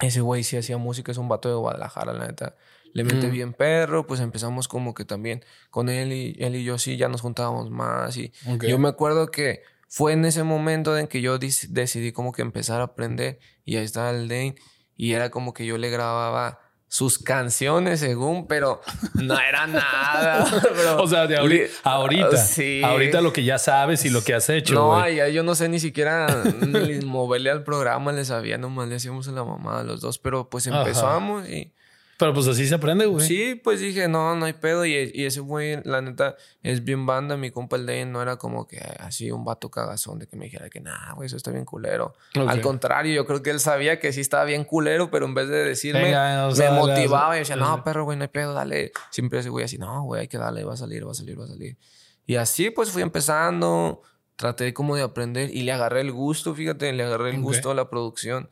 Speaker 1: Ese güey sí hacía música, es un vato de Guadalajara, la neta. Le mete
Speaker 2: Mm.
Speaker 1: bien perro, pues empezamos como que también con él y él y yo sí ya nos juntábamos más. Y
Speaker 2: Ok.
Speaker 1: yo me acuerdo que fue en ese momento en que yo decidí como que empezar a aprender y ahí estaba el Dane y era como que yo le grababa sus canciones según, pero no era nada. bro.
Speaker 2: O sea, de ahorita, ahorita,
Speaker 1: Sí.
Speaker 2: ahorita lo que ya sabes y lo que has hecho,
Speaker 1: No, ya yo no sé ni siquiera ni moverle al programa, le sabía, nomás le hacíamos a la mamá los dos, pero pues
Speaker 2: Ajá.
Speaker 1: empezamos y
Speaker 2: Pero pues así se aprende, güey.
Speaker 1: sí, pues dije, no, no hay pedo y, y ese güey, la neta, es bien banda, mi compa el Dane no era como que así un vato cagazón de que me dijera que nah, güey, eso está bien culero.
Speaker 2: Ok.
Speaker 1: Al contrario, yo creo que él sabía que sí estaba bien culero, pero en vez de decirme,
Speaker 2: Venga,
Speaker 1: me
Speaker 2: las-
Speaker 1: motivaba y decía, no, perro, güey, no hay pedo, dale. Siempre ese güey así, no, güey, hay que darle, va a salir, va a salir, va a salir. Y así pues fui empezando, traté como de aprender y le agarré el gusto, fíjate, le agarré el
Speaker 2: Ok.
Speaker 1: gusto a la producción.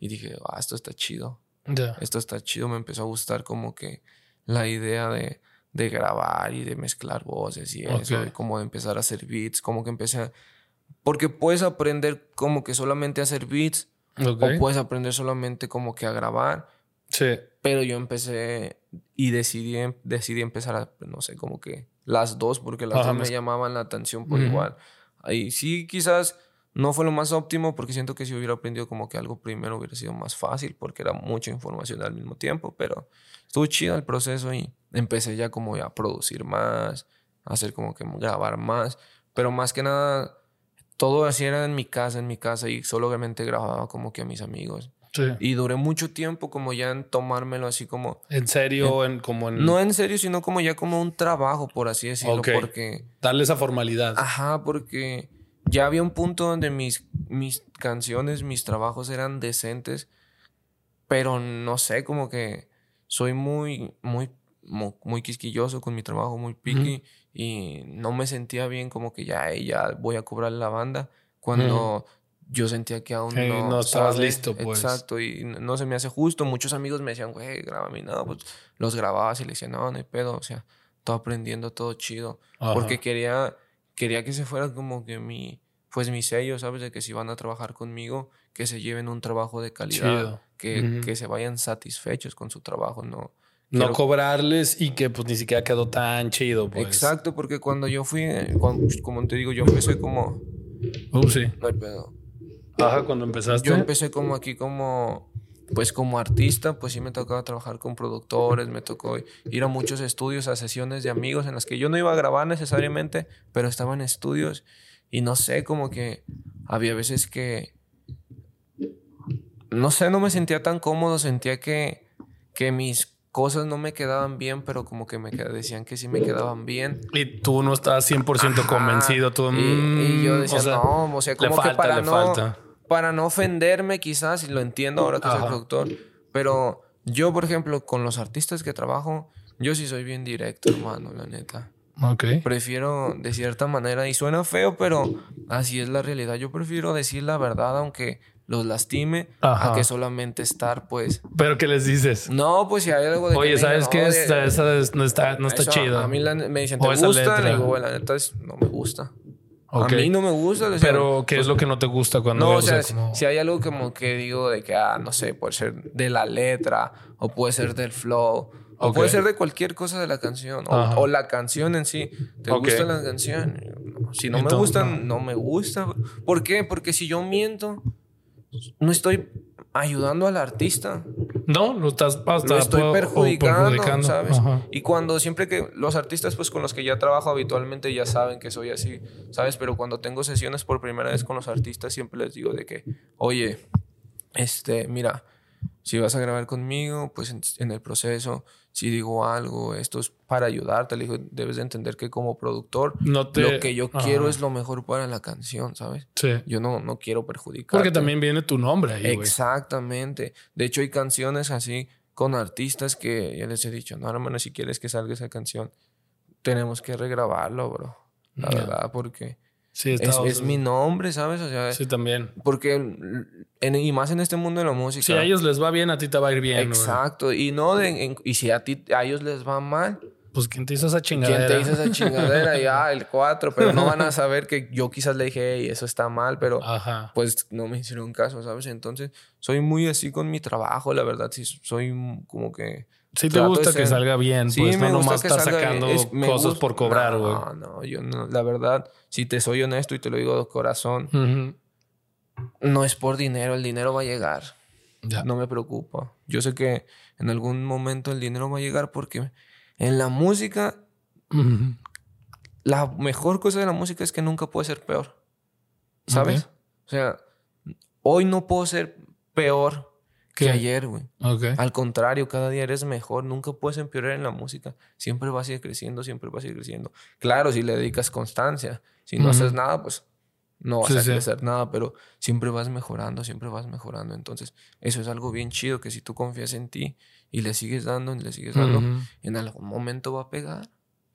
Speaker 1: Y dije, ah, esto está chido,
Speaker 2: Ya.
Speaker 1: esto está chido. Me empezó a gustar como que la idea de, de grabar y de mezclar voces y eso,
Speaker 2: Ok.
Speaker 1: y como de empezar a hacer beats, como que empecé a... Porque puedes aprender como que solamente a hacer beats
Speaker 2: Ok.
Speaker 1: o puedes aprender solamente como que a grabar.
Speaker 2: Sí.
Speaker 1: Pero yo empecé y decidí, decidí empezar a, no sé, como que las dos, porque las
Speaker 2: Ajá,
Speaker 1: dos me llamaban la atención por igual. Ahí sí, quizás no fue lo más óptimo, porque siento que si hubiera aprendido como que algo primero hubiera sido más fácil, porque era mucha información al mismo tiempo, pero estuvo chido el proceso y empecé ya como a producir más, a hacer como que grabar más. Pero más que nada, todo así era en mi casa, en mi casa, y solo obviamente grababa como que a mis amigos.
Speaker 2: Sí.
Speaker 1: Y duré mucho tiempo como ya en tomármelo así como...
Speaker 2: ¿En serio? En, como en...
Speaker 1: No en serio, sino como ya como un trabajo, por así decirlo,
Speaker 2: Ok.
Speaker 1: porque...
Speaker 2: Darle esa formalidad.
Speaker 1: Ajá, porque ya había un punto donde mis, mis canciones, mis trabajos eran decentes, pero no sé, como que soy muy, muy, mu- muy quisquilloso con mi trabajo, muy picky, y no me sentía bien como que ya, "Ey, ya voy a cobrar la banda, cuando yo sentía que aún no,
Speaker 2: no estabas
Speaker 1: ¿sabes?
Speaker 2: listo, pues.
Speaker 1: Exacto, y no se me hace justo. Muchos amigos me decían, güey, grábame, no, pues los grababas y le decía, no, no hay pedo, o sea, todo aprendiendo, todo chido.
Speaker 2: Ajá.
Speaker 1: Porque quería, quería que se fuera como que mi, pues mi sello, ¿sabes? De que si van a trabajar conmigo, que se lleven un trabajo de calidad, que, que se vayan satisfechos con su trabajo, ¿no?
Speaker 2: No
Speaker 1: quiero-
Speaker 2: cobrarles y que pues ni siquiera quedó tan chido, pues.
Speaker 1: Exacto, porque cuando yo fui, eh, cuando- como te digo, yo empecé como,
Speaker 2: Uh, sí.
Speaker 1: no hay pedo.
Speaker 2: Ajá, cuando empezaste.
Speaker 1: Yo empecé como aquí como, pues como artista, pues sí me tocaba trabajar con productores, me tocó ir a muchos estudios, a sesiones de amigos en las que yo no iba a grabar necesariamente, pero estaba en estudios y no sé, como que había veces que, no sé, no me sentía tan cómodo, sentía que, que mis cosas no me quedaban bien, pero como que me decían que sí me quedaban bien.
Speaker 2: Y tú no estabas 100%
Speaker 1: Ajá.
Speaker 2: convencido. Tú,
Speaker 1: y, y yo
Speaker 2: mm,
Speaker 1: decía,
Speaker 2: o sea,
Speaker 1: no, o sea, como que para no,
Speaker 2: falta.
Speaker 1: para no ofenderme quizás, y lo entiendo ahora que soy
Speaker 2: Ajá.
Speaker 1: productor, pero yo, por ejemplo, con los artistas que trabajo, yo sí soy bien directo, hermano, la neta.
Speaker 2: Ok.
Speaker 1: Prefiero de cierta manera, y suena feo, pero así es la realidad. Yo prefiero decir la verdad, aunque los lastime,
Speaker 2: Ajá.
Speaker 1: a que solamente estar, pues...
Speaker 2: Pero ¿qué les dices?
Speaker 1: No, pues si hay algo de que
Speaker 2: Oye,
Speaker 1: me
Speaker 2: ¿sabes qué?
Speaker 1: "No,
Speaker 2: Esta-
Speaker 1: de-
Speaker 2: esa es- no está, no está
Speaker 1: eso,
Speaker 2: chido.
Speaker 1: A mí la- me dicen, ¿te gusta?
Speaker 2: letra.
Speaker 1: Le digo, bueno, la neta es, no me gusta.
Speaker 2: Ok.
Speaker 1: A mí no me gusta. le decía,
Speaker 2: Pero ¿qué es lo que no te gusta cuando
Speaker 1: No, o sea,
Speaker 2: como-
Speaker 1: si hay algo como que digo de que, ah, no sé, puede ser de la letra, o puede ser del flow, o
Speaker 2: Ok.
Speaker 1: puede ser de cualquier cosa de la canción, o, o la canción en sí. ¿Te
Speaker 2: Ok.
Speaker 1: gusta la canción? No, Si no me gustan, no. me gusta. ¿Por qué? Porque si yo miento, no estoy ayudando al artista.
Speaker 2: No, lo estás hasta
Speaker 1: Lo estoy
Speaker 2: po- o
Speaker 1: perjudicando, ¿sabes?
Speaker 2: Ajá.
Speaker 1: Y cuando siempre que los artistas pues con los que ya trabajo habitualmente ya saben que soy así, ¿sabes? Pero cuando tengo sesiones por primera vez con los artistas siempre les digo de que, oye, este, mira, si vas a grabar conmigo, pues en, en el proceso, si digo algo, esto es para ayudarte, le digo, debes de entender que como productor,
Speaker 2: No te-
Speaker 1: lo que yo
Speaker 2: Ajá.
Speaker 1: quiero es lo mejor para la canción, ¿sabes?
Speaker 2: Sí.
Speaker 1: Yo no, no quiero perjudicar.
Speaker 2: Porque también viene tu nombre ahí.
Speaker 1: Exactamente. De hecho, hay canciones así con artistas que ya les he dicho, no, hermano, si quieres que salga esa canción, tenemos que regrabarlo, bro. La verdad, porque
Speaker 2: Sí,
Speaker 1: es, es mi nombre, ¿sabes? O sea,
Speaker 2: Sí, también.
Speaker 1: porque, en- y más en este mundo de la música.
Speaker 2: Si a ellos les va bien, a ti te va a ir bien. güey.
Speaker 1: Exacto. Y no de, en- y si a ti, a ellos les va mal,
Speaker 2: Pues ¿quién te hizo esa chingadera?
Speaker 1: ¿quién te hizo esa chingadera? ya, el 4, pero no van a saber que yo quizás le dije, hey, eso está mal, pero
Speaker 2: Ajá.
Speaker 1: pues no me hicieron caso, ¿sabes? Entonces, soy muy así con mi trabajo, la verdad, sí, soy como que...
Speaker 2: Sí te gusta que salga bien,
Speaker 1: Sí,
Speaker 2: pues
Speaker 1: me
Speaker 2: no
Speaker 1: gusta
Speaker 2: nomás estar sacando.
Speaker 1: Es-
Speaker 2: cosas
Speaker 1: gusta-
Speaker 2: por cobrar, güey.
Speaker 1: No, no, yo no, la verdad, si te soy honesto y te lo digo de corazón, no es por dinero, el dinero va a llegar,
Speaker 2: Ya.
Speaker 1: no me preocupa. Yo sé que en algún momento el dinero va a llegar porque en la música, la mejor cosa de la música es que nunca puede ser peor, ¿sabes? O sea, hoy no puedo ser peor que ayer, güey.
Speaker 2: Ok.
Speaker 1: Al contrario, cada día eres mejor, nunca puedes empeorar en la música. Siempre vas a ir creciendo, siempre vas a ir creciendo. Claro, si le dedicas constancia, si no haces nada, pues no vas
Speaker 2: Sí,
Speaker 1: a
Speaker 2: sí.
Speaker 1: crecer nada, pero siempre vas mejorando, siempre vas mejorando. Entonces, eso es algo bien chido que si tú confías en ti y le sigues dando, y le sigues dando, en algún momento va a pegar.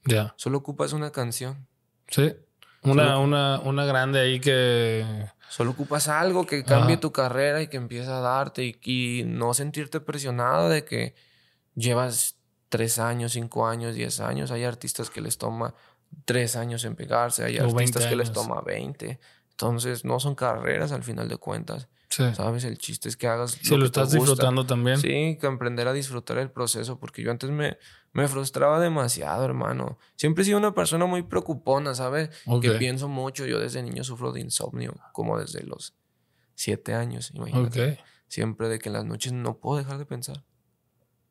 Speaker 2: Ya.
Speaker 1: Solo ocupas una canción.
Speaker 2: Sí. Una,
Speaker 1: Solo-
Speaker 2: una, una grande ahí que.
Speaker 1: Solo ocupas algo que cambie
Speaker 2: Ajá.
Speaker 1: tu carrera y que empiece a darte y, y no sentirte presionado de que llevas tres años, cinco años, diez años. Hay artistas que les toma tres años en pegarse, hay
Speaker 2: O 20
Speaker 1: artistas que les toma 20. Entonces, no son carreras al final de cuentas.
Speaker 2: Sí.
Speaker 1: ¿Sabes? El chiste es que hagas
Speaker 2: Si
Speaker 1: lo,
Speaker 2: lo
Speaker 1: que te
Speaker 2: estás
Speaker 1: gusta.
Speaker 2: disfrutando también.
Speaker 1: Sí, que aprender a disfrutar el proceso, porque yo antes me, me frustraba demasiado, hermano. Siempre he sido una persona muy preocupona, ¿sabes? Que pienso mucho. Yo desde niño sufro de insomnio, como desde los siete años, imagínate. Siempre de que en las noches no puedo dejar de pensar.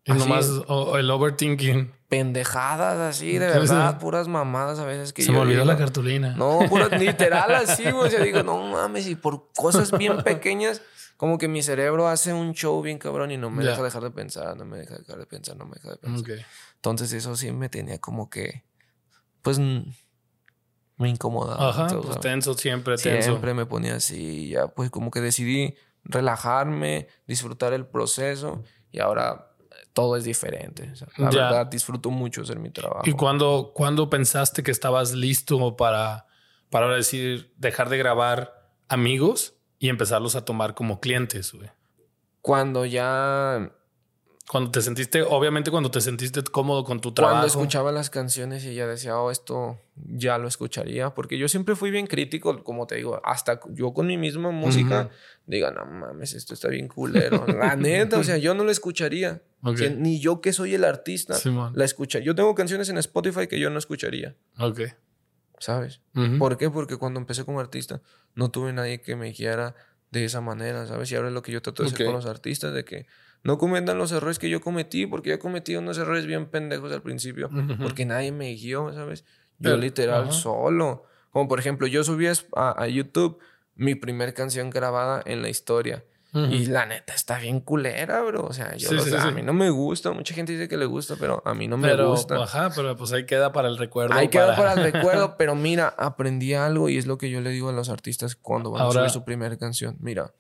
Speaker 2: Y nomás el overthinking.
Speaker 1: Pendejadas así, de verdad, puras mamadas a veces que
Speaker 2: Se me olvidó la cartulina.
Speaker 1: No, puras literal así, güey. O sea, digo, no mames, y por cosas bien pequeñas, como que mi cerebro hace un show bien cabrón y no me deja dejar de pensar, no me deja dejar de pensar, no me deja de pensar. Entonces, eso sí me tenía como que, pues, me incomodaba.
Speaker 2: Ajá, pues tenso siempre, tenso.
Speaker 1: Siempre me ponía así, ya, pues, como que decidí relajarme, disfrutar el proceso y ahora todo es diferente. la verdad, disfruto mucho hacer mi trabajo.
Speaker 2: ¿Y cuándo, cuando pensaste que estabas listo para, para decir, dejar de grabar amigos y empezarlos a tomar como clientes?
Speaker 1: Cuando ya
Speaker 2: cuando te sentiste, obviamente cuando te sentiste cómodo con tu trabajo.
Speaker 1: Cuando escuchaba las canciones y ya decía, oh, esto ya lo escucharía. Porque yo siempre fui bien crítico, como te digo, hasta yo con mi misma música, diga, no mames, esto está bien culero. la neta, o sea, yo no lo escucharía. ni yo que soy el artista la escucha. Yo tengo canciones en Spotify que yo no escucharía.
Speaker 2: Ok.
Speaker 1: ¿Sabes? ¿Por qué? Porque cuando empecé como artista, no tuve nadie que me guiara de esa manera, ¿sabes? Y ahora es lo que yo trato de hacer con los artistas, de que no cometan los errores que yo cometí, porque yo cometí unos errores bien pendejos al principio, porque nadie me guió, ¿sabes? Yo literal solo. Como por ejemplo, yo subí a, YouTube mi primer canción grabada en la historia. Y la neta está bien culera, bro. O sea, yo a mí no me gusta. Mucha gente dice que le gusta, pero a mí no me gusta.
Speaker 2: Ajá, pero pues ahí queda para el recuerdo.
Speaker 1: Ahí queda para el recuerdo, pero mira, aprendí algo y es lo que yo le digo a los artistas cuando van a subir su primera canción. Mira,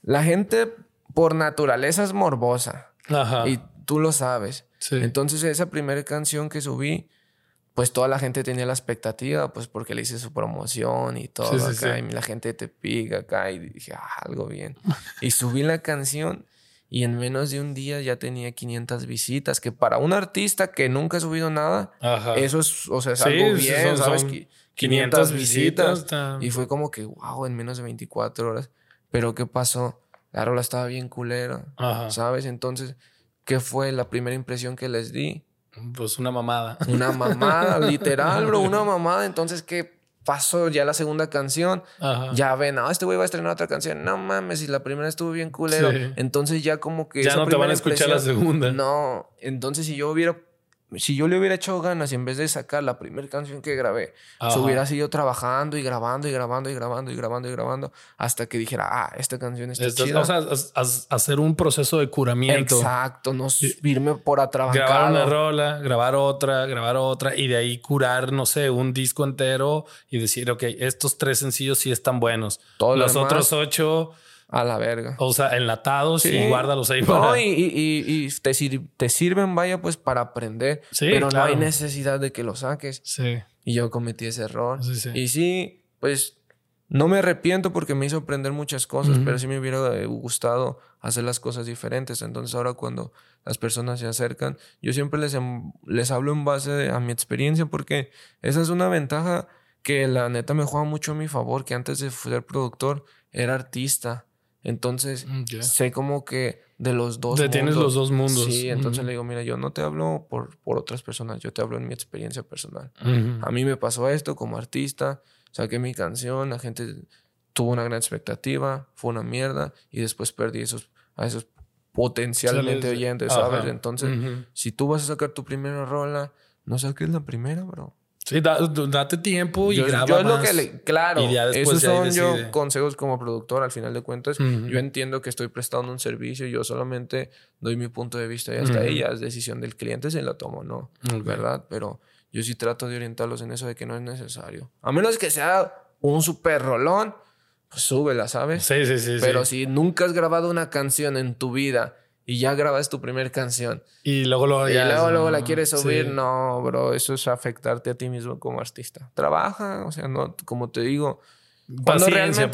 Speaker 1: la gente por naturaleza es morbosa. Ajá. Y tú lo sabes. Sí. Entonces, esa primera canción que subí, pues toda la gente tenía la expectativa, pues porque le hice su promoción y todo acá. Y la gente te pica acá. Y dije, ah, algo bien. y subí la canción. Y en menos de un día ya tenía 500 visitas, que para un artista que nunca ha subido nada, eso es, o sea, es algo bien, ¿sabes? 500, visitas. y fue como que, wow, en menos de 24 horas. Pero ¿qué pasó? La rola estaba bien culera, ¿sabes? Entonces, ¿qué fue la primera impresión que les di?
Speaker 2: Pues una mamada.
Speaker 1: Una mamada, literal, bro, una mamada. Entonces, ¿qué pasó? Ya la segunda canción, ya ven, ah, este güey va a estrenar otra canción. No mames, y la primera estuvo bien culero. Entonces, ya como que.
Speaker 2: Ya no te van a escuchar la segunda.
Speaker 1: No, entonces, si yo hubiera si yo le hubiera echado ganas y en vez de sacar la primera canción que grabé, se hubiera seguido trabajando y grabando y grabando y grabando y grabando y grabando hasta que dijera, ah, esta canción está chida.
Speaker 2: O sea, hacer un proceso de curamiento.
Speaker 1: Exacto, no irme por atrás.
Speaker 2: Grabar una rola, grabar otra, grabar otra y de ahí curar, no sé, un disco entero y decir, ok, estos tres sencillos sí están buenos. Todos Los otros ocho
Speaker 1: a la verga.
Speaker 2: O sea, enlatados y guárdalos ahí
Speaker 1: para... No, y, y, te, te, sirven, vaya, pues para aprender. Sí, pero no hay necesidad de que lo saques.
Speaker 2: Sí.
Speaker 1: Y yo cometí ese error. Sí, sí. Y sí, pues no me arrepiento porque me hizo aprender muchas cosas, pero sí me hubiera eh, gustado hacer las cosas diferentes. Entonces ahora cuando las personas se acercan, yo siempre les, em, les hablo en base a mi experiencia porque esa es una ventaja que la neta me juega mucho a mi favor, que antes de ser productor era artista. Entonces, mm, sé como que de los dos
Speaker 2: mundos. tienes los dos mundos.
Speaker 1: Sí, entonces le digo, mira, yo no te hablo por, por otras personas, yo te hablo en mi experiencia personal. A mí me pasó esto como artista, saqué mi canción, la gente tuvo una gran expectativa, fue una mierda y después perdí esos, a esos potencialmente oyentes, ¿sabes? Entonces, si tú vas a sacar tu primera rola, no saques la primera, bro.
Speaker 2: Sí, date tiempo y yo, graba
Speaker 1: yo lo que le, claro, esos son yo consejos como productor al final de cuentas. Yo entiendo que estoy prestando un servicio, yo solamente doy mi punto de vista y hasta ahí ya es decisión del cliente si la tomo o no, ¿verdad? Pero yo sí trato de orientarlos en eso de que no es necesario. A menos que sea un super rolón, pues súbela, ¿sabes?
Speaker 2: Sí, sí, sí.
Speaker 1: Pero si nunca has grabado una canción en tu vida y ya grabas tu primera canción.
Speaker 2: Y luego, luego,
Speaker 1: y luego, luego la quieres subir. No, bro, eso es afectarte a ti mismo como artista. Trabaja, o sea, no, como te digo. Cuando realmente,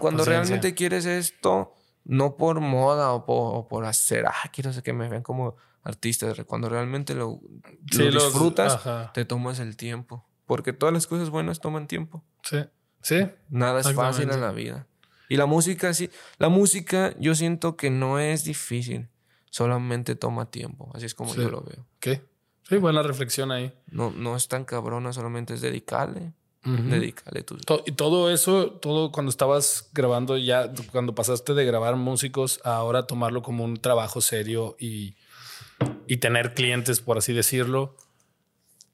Speaker 1: cuando realmente quieres esto, no por moda o por, hacer, ah, quiero que me vean como artista. Cuando realmente lo, disfrutas, te tomas el tiempo. Porque todas las cosas buenas toman tiempo.
Speaker 2: Sí. Sí.
Speaker 1: Nada es fácil en la vida. Y la música, sí. La música, yo siento que no es difícil. Solamente toma tiempo. Así es como yo lo veo.
Speaker 2: ¿Qué? Sí, buena reflexión ahí.
Speaker 1: No, no es tan cabrona, solamente es dedicarle. Dedicarle tu...
Speaker 2: y todo eso, todo cuando estabas grabando ya, cuando pasaste de grabar músicos a ahora tomarlo como un trabajo serio y y tener clientes, por así decirlo,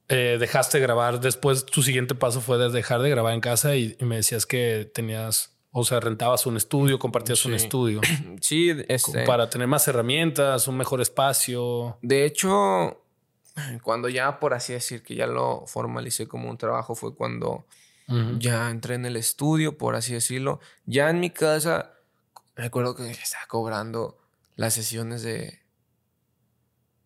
Speaker 2: eh, dejaste de grabar. Después tu siguiente paso fue de dejar de grabar en casa y, y me decías que tenías, o sea, rentabas un estudio, compartías un estudio
Speaker 1: Sí, este,
Speaker 2: para tener más herramientas, un mejor espacio.
Speaker 1: De hecho, cuando ya, por así decir, que ya lo formalicé como un trabajo, fue cuando ya entré en el estudio, por así decirlo. Ya en mi casa, recuerdo que estaba cobrando las sesiones de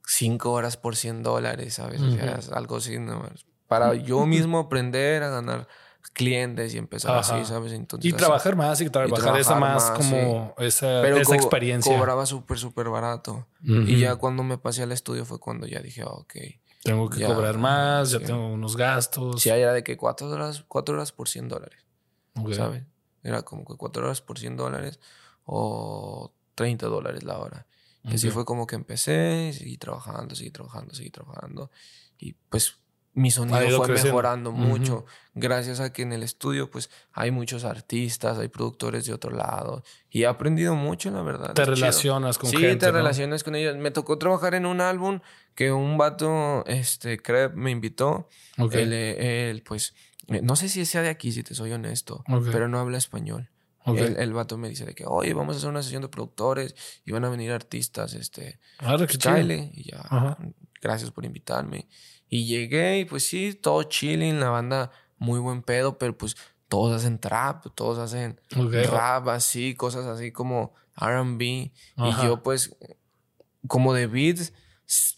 Speaker 1: 5 horas por 100 dólares, ¿sabes? O sea, algo así, ¿no? Para yo mismo aprender a ganar clientes y empezar
Speaker 2: Ajá.
Speaker 1: así, ¿sabes? Entonces,
Speaker 2: Y
Speaker 1: así.
Speaker 2: trabajar más y trabajar esa
Speaker 1: trabajar
Speaker 2: más,
Speaker 1: más,
Speaker 2: como esa,
Speaker 1: Pero
Speaker 2: esa
Speaker 1: co-
Speaker 2: experiencia.
Speaker 1: cobraba súper, súper barato.
Speaker 2: Ujú.
Speaker 1: Y ya cuando me pasé al estudio fue cuando ya dije, "Ah, ok.
Speaker 2: Tengo que
Speaker 1: ya,
Speaker 2: cobrar más, ya
Speaker 1: sí.
Speaker 2: tengo unos gastos.
Speaker 1: Si era de que 4 horas, cuatro horas por 100 dólares,
Speaker 2: Ok.
Speaker 1: ¿sabes? Era como que 4 horas por 100 dólares o 30 dólares la hora. Y así
Speaker 2: Ok.
Speaker 1: fue como que empecé, seguí trabajando, seguí trabajando, seguí trabajando. Y pues mi sonido
Speaker 2: ido
Speaker 1: fue
Speaker 2: creciendo.
Speaker 1: mejorando mucho. Gracias a que en el estudio pues hay muchos artistas, hay productores de otro lado. Y he aprendido mucho, la verdad.
Speaker 2: Te
Speaker 1: es chido.
Speaker 2: relacionas con
Speaker 1: sí,
Speaker 2: gente.
Speaker 1: te
Speaker 2: ¿no?
Speaker 1: relacionas con ellos. Me tocó trabajar en un álbum que un vato, este, Crep, me invitó.
Speaker 2: Ok.
Speaker 1: Él, él, pues, eh, no sé si sea de aquí, si te soy honesto,
Speaker 2: Ok.
Speaker 1: pero no habla español.
Speaker 2: Ok.
Speaker 1: El, el vato me dice de que, oye, vamos a hacer una sesión de productores y van a venir artistas, este,
Speaker 2: Ah,
Speaker 1: pues,
Speaker 2: chido.
Speaker 1: cáele. Y ya,
Speaker 2: Ajá.
Speaker 1: gracias por invitarme. Y llegué y pues sí, todo chilling, la banda muy buen pedo, pero pues todos hacen trap, todos hacen
Speaker 2: Ok.
Speaker 1: rap así, cosas así como R&B. Y yo pues, como de beats,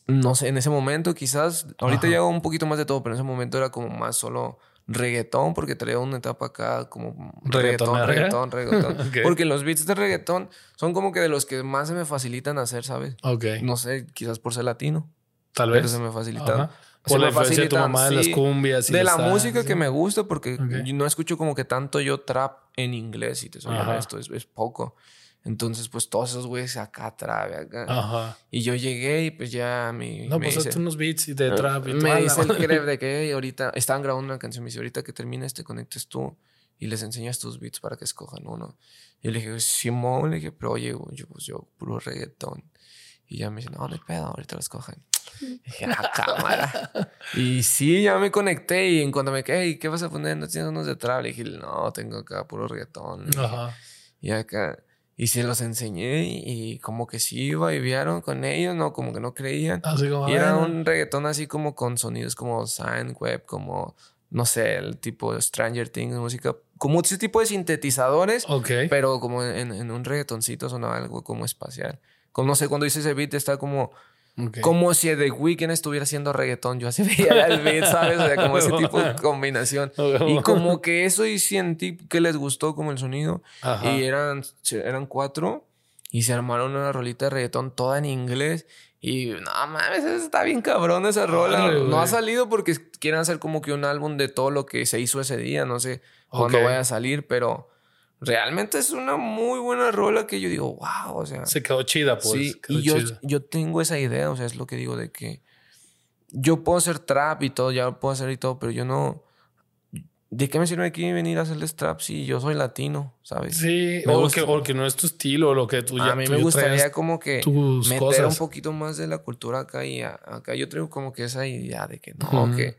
Speaker 1: no sé, en ese momento quizás, ahorita ya hago un poquito más de todo, pero en ese momento era como más solo reggaetón, porque traía una etapa acá como reggaetón, reggaetón, reggaetón. Porque los beats de reggaetón son como que de los que más se me facilitan hacer, ¿sabes?
Speaker 2: Ok.
Speaker 1: No sé, quizás por ser latino,
Speaker 2: Tal
Speaker 1: pero
Speaker 2: vez.
Speaker 1: se me facilitan.
Speaker 2: Ajá.
Speaker 1: se
Speaker 2: Por la influencia de tu mamá de las
Speaker 1: sí,
Speaker 2: cumbias. y
Speaker 1: de la música que me gusta, porque
Speaker 2: Ok.
Speaker 1: yo no escucho como que tanto yo trap en inglés, si te soy honesto, es, es poco. Entonces, pues todos esos güeyes acá, trap, acá.
Speaker 2: Ajá.
Speaker 1: Y yo llegué y pues ya mi.
Speaker 2: No,
Speaker 1: me
Speaker 2: pues
Speaker 1: dice,
Speaker 2: hazte unos beats y de trap y
Speaker 1: me dice el crep de que "Hey, ahorita estaban grabando una canción. Me dice, ahorita que termines, te conectes tú y les enseñas tus beats para que escojan uno. Y yo le dije, Simón, le dije, pero oye, yo, pues yo, puro reggaetón. Y ya me dice, no, no hay pedo, ahorita lo escogen. Dije, ah, cámara. y sí, ya me conecté y en cuanto me quedé, "Hey, ¿qué vas a poner? ¿No tienes unos de trap? Le dije, no, tengo acá puro reggaetón.
Speaker 2: Ajá.
Speaker 1: y acá, y se los enseñé y, como que sí vivieron con ellos, no, como que no creían.
Speaker 2: Así como.
Speaker 1: Y era un reggaetón así como con sonidos como Soundweb, como, no sé, el tipo Stranger Things, música, como ese tipo de sintetizadores,
Speaker 2: Ok.
Speaker 1: pero como en, en un reggaetoncito sonaba algo como espacial. Como, no sé, cuando hice ese beat está como, como si The Weeknd estuviera haciendo reggaetón. Yo así veía el beat, ¿sabes? O sea, como ese tipo de combinación. Y como que eso y sentí que les gustó como el sonido.
Speaker 2: Ajá.
Speaker 1: Y eran, eran cuatro. Y se armaron una rolita de reggaetón toda en inglés. Y no mames, está bien cabrón esa rola.
Speaker 2: Órale,
Speaker 1: no ha salido porque quieren hacer como que un álbum de todo lo que se hizo ese día. No sé cuándo
Speaker 2: Ok.
Speaker 1: vaya a salir, pero realmente es una muy buena rola que yo digo, wow, o sea.
Speaker 2: Se quedó chida, pues.
Speaker 1: sí,
Speaker 2: quedó
Speaker 1: y yo,
Speaker 2: chida.
Speaker 1: yo tengo esa idea, o sea, es lo que digo de que yo puedo hacer trap y todo, ya lo puedo hacer y todo, pero yo no. ¿De qué me sirve aquí venir a hacerles trap si yo soy latino, sabes?
Speaker 2: Sí,
Speaker 1: Me
Speaker 2: o
Speaker 1: gusta.
Speaker 2: que, o que no es tu estilo, lo que tú ya
Speaker 1: a mí
Speaker 2: tú
Speaker 1: me gustaría como que
Speaker 2: tus
Speaker 1: meter
Speaker 2: cosas.
Speaker 1: un poquito más de la cultura acá y a- acá yo traigo como que esa idea de que no,
Speaker 2: Ujú.
Speaker 1: que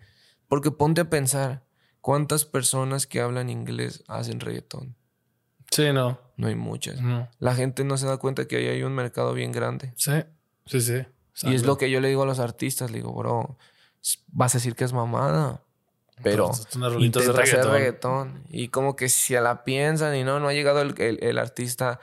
Speaker 1: porque ponte a pensar cuántas personas que hablan inglés hacen reggaetón.
Speaker 2: Sí, no.
Speaker 1: No hay muchas.
Speaker 2: no.
Speaker 1: La gente no se da cuenta que ahí hay un mercado bien grande.
Speaker 2: Sí, sí, sí.
Speaker 1: Y es lo que yo le digo a los artistas, le digo, bro, vas a decir que es mamá, pero
Speaker 2: rolitas de
Speaker 1: intenta hacer
Speaker 2: reggaetón.
Speaker 1: reggaetón. Y como que si la piensan y no, no ha llegado el, el- el artista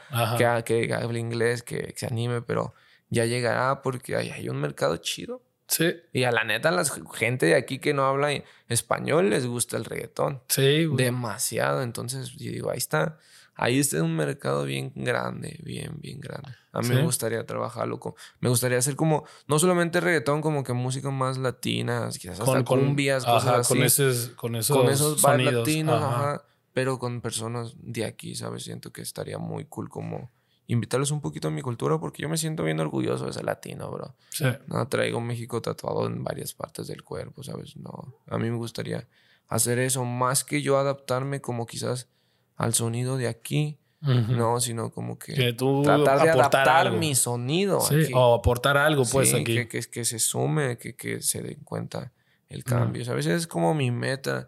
Speaker 1: que, que hable inglés, que, que se anime, pero ya llegará porque hay, hay un mercado chido.
Speaker 2: Sí,
Speaker 1: Y a la neta, la gente de aquí que no habla español les gusta el reggaetón.
Speaker 2: sí, güey.
Speaker 1: Demasiado. Entonces, yo digo, ahí está. Ahí está un mercado bien grande, bien, bien grande. A mí
Speaker 2: Sí.
Speaker 1: me gustaría trabajarlo. Con, me gustaría hacer como, no solamente reggaetón, como que música más latina, quizás hasta cumbias, cosas
Speaker 2: ajá,
Speaker 1: así.
Speaker 2: Con, esos, con esos,
Speaker 1: con esos
Speaker 2: sonidos.
Speaker 1: latinos,
Speaker 2: ajá.
Speaker 1: ajá. Pero con personas de aquí, ¿sabes? Siento que estaría muy cool como invitarlos un poquito a mi cultura porque yo me siento bien orgulloso de ser latino, bro.
Speaker 2: Sí.
Speaker 1: No, traigo México tatuado en varias partes del cuerpo, ¿sabes? No, a mí me gustaría hacer eso más que yo adaptarme como quizás al sonido de aquí. no, sino como que,
Speaker 2: Que tú
Speaker 1: tratar de adaptar
Speaker 2: algo.
Speaker 1: mi sonido.
Speaker 2: Sí,
Speaker 1: aquí.
Speaker 2: o aportar algo, pues,
Speaker 1: Sí,
Speaker 2: aquí.
Speaker 1: Que, que, que se sume, que, que se den cuenta el cambio. Sea, A veces es como mi meta.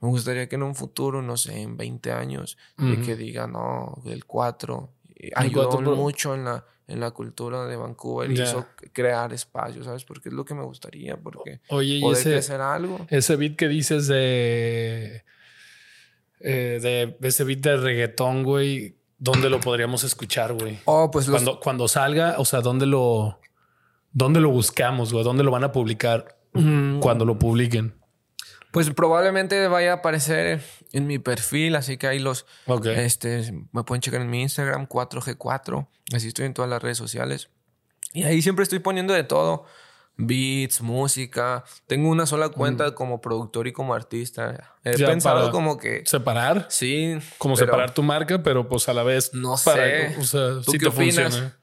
Speaker 1: Me gustaría que en un futuro, no sé, en 20 años, de que diga, no, el 4
Speaker 2: El
Speaker 1: ayudó mucho en la, en la cultura de Vancouver,
Speaker 2: Ya.
Speaker 1: hizo crear espacios, ¿sabes? Porque es lo que me gustaría, porque
Speaker 2: Oye, y
Speaker 1: poder
Speaker 2: ese,
Speaker 1: crecer algo.
Speaker 2: ese beat que dices de, eh, de ese beat de reggaetón, güey, ¿dónde lo podríamos escuchar, güey?
Speaker 1: Oh, pues los,
Speaker 2: Cuando, cuando salga, o sea, ¿dónde lo, dónde lo buscamos, güey? ¿Dónde lo van a publicar
Speaker 1: Mm,
Speaker 2: cuando lo publiquen?
Speaker 1: Pues probablemente vaya a aparecer en mi perfil, así que ahí los,
Speaker 2: Ok.
Speaker 1: Este, me pueden checar en mi Instagram, 4G4. Así estoy en todas las redes sociales. Y ahí siempre estoy poniendo de todo. Beats, música. Tengo una sola cuenta como productor y como artista. He
Speaker 2: Ya,
Speaker 1: pensado como que...
Speaker 2: Separar.
Speaker 1: Sí.
Speaker 2: Como
Speaker 1: pero
Speaker 2: separar tu marca, pero pues a la vez.
Speaker 1: No
Speaker 2: para-
Speaker 1: sé.
Speaker 2: O sea,
Speaker 1: ¿Tú
Speaker 2: sí
Speaker 1: qué
Speaker 2: te
Speaker 1: opinas?
Speaker 2: funciona.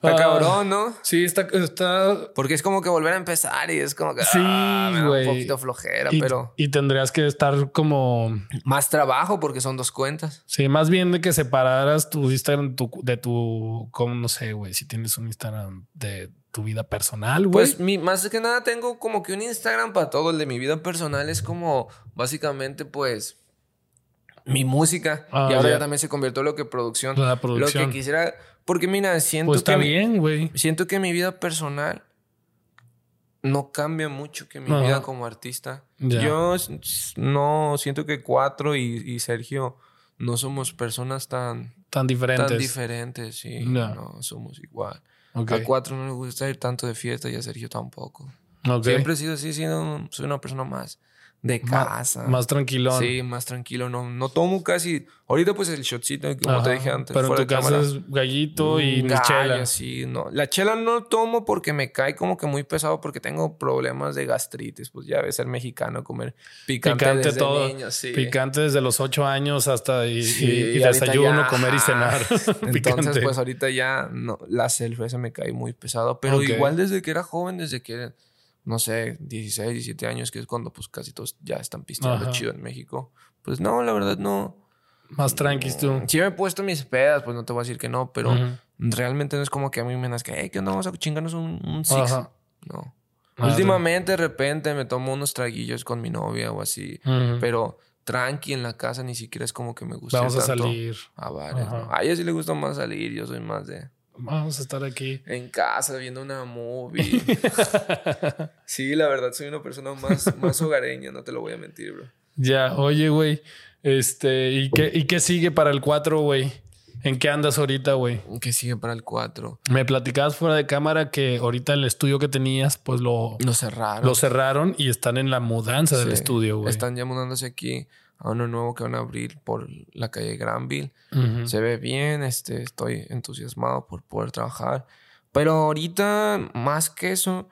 Speaker 1: Está
Speaker 2: Ah,
Speaker 1: cabrón, ¿no?
Speaker 2: Sí, está, está
Speaker 1: Porque es como que volver a empezar y es como que...
Speaker 2: Sí,
Speaker 1: ah, me da
Speaker 2: güey.
Speaker 1: un poquito flojera,
Speaker 2: y,
Speaker 1: pero...
Speaker 2: y tendrías que estar como.
Speaker 1: Más trabajo porque son dos cuentas.
Speaker 2: Sí, más bien de que separaras tu Instagram tu- de tu. Como no sé, güey. Si tienes un Instagram de tu vida personal, güey.
Speaker 1: Pues mi, más que nada tengo como que un Instagram para todo. El de mi vida personal es como básicamente pues mi música.
Speaker 2: Ah,
Speaker 1: y ahora
Speaker 2: ya.
Speaker 1: ya también se convirtió en lo que producción.
Speaker 2: La
Speaker 1: Lo
Speaker 2: producción.
Speaker 1: que quisiera... Porque mira, siento
Speaker 2: pues
Speaker 1: que...
Speaker 2: está
Speaker 1: mi-
Speaker 2: bien, güey.
Speaker 1: siento que mi vida personal no cambia mucho que mi
Speaker 2: Ajá.
Speaker 1: vida como artista.
Speaker 2: Ya.
Speaker 1: Yo no siento que Cuatro y, y Sergio no somos personas tan,
Speaker 2: Tan diferentes.
Speaker 1: tan diferentes. Sí,
Speaker 2: Ya.
Speaker 1: no somos igual. A Cuatro no le gusta ir tanto de fiesta y a Sergio tampoco. Siempre he sido así, sido, soy una persona más de casa.
Speaker 2: Más tranquilón.
Speaker 1: Sí, más tranquilo. No, no tomo casi. Ahorita, pues el shotcito, como
Speaker 2: Ajá.
Speaker 1: te dije antes.
Speaker 2: Pero en tu casa
Speaker 1: cámara.
Speaker 2: es gallito y
Speaker 1: Mm,
Speaker 2: ni
Speaker 1: gallo,
Speaker 2: chela.
Speaker 1: sí, no. La chela no tomo porque me cae como que muy pesado porque tengo problemas de gastritis. Pues ya ves ser mexicano, comer picante,
Speaker 2: Picante
Speaker 1: desde
Speaker 2: todo.
Speaker 1: niño, sí.
Speaker 2: Picante desde los ocho años hasta y,
Speaker 1: Sí,
Speaker 2: y- y
Speaker 1: ahorita
Speaker 2: desayuno,
Speaker 1: ya,
Speaker 2: comer y cenar.
Speaker 1: Entonces, pues ahorita ya no, la cerveza me cae muy pesado. Pero igual desde que era joven, desde que, no sé, 16, 17 años, que es cuando pues casi todos ya están pisteando
Speaker 2: Ajá.
Speaker 1: chido en México. Pues no, la verdad no.
Speaker 2: Más tranquis tú.
Speaker 1: Sí me he puesto mis pedas, pues no te voy a decir que no, pero realmente no es como que a mí me nazca, hey, ¿qué onda? Vamos a chingarnos un, un six.
Speaker 2: Ajá.
Speaker 1: No.
Speaker 2: Ah,
Speaker 1: Últimamente, de repente, me tomo unos traguillos con mi novia o así.
Speaker 2: Ujú.
Speaker 1: Pero tranqui en la casa ni siquiera es como que me gusta
Speaker 2: Vamos a
Speaker 1: tanto
Speaker 2: salir.
Speaker 1: a bares. ¿no? A ella sí le gusta más salir, yo soy más de
Speaker 2: Vamos a estar aquí.
Speaker 1: en casa viendo una movie. sí, la verdad, soy una persona más, más hogareña, no te lo voy a mentir, bro.
Speaker 2: Ya, oye, güey. Este, ¿y qué, ¿y qué sigue para el 4, güey? ¿En qué andas ahorita, güey?
Speaker 1: Que sigue para el 4.
Speaker 2: Me platicabas fuera de cámara que ahorita el estudio que tenías, pues lo,
Speaker 1: Lo cerraron.
Speaker 2: lo cerraron y están en la mudanza del estudio, güey.
Speaker 1: Están ya mudándose aquí a uno nuevo que van a abrir por la calle Granville.
Speaker 2: Ujú.
Speaker 1: Se ve bien, este, estoy entusiasmado por poder trabajar. Pero ahorita, más que eso,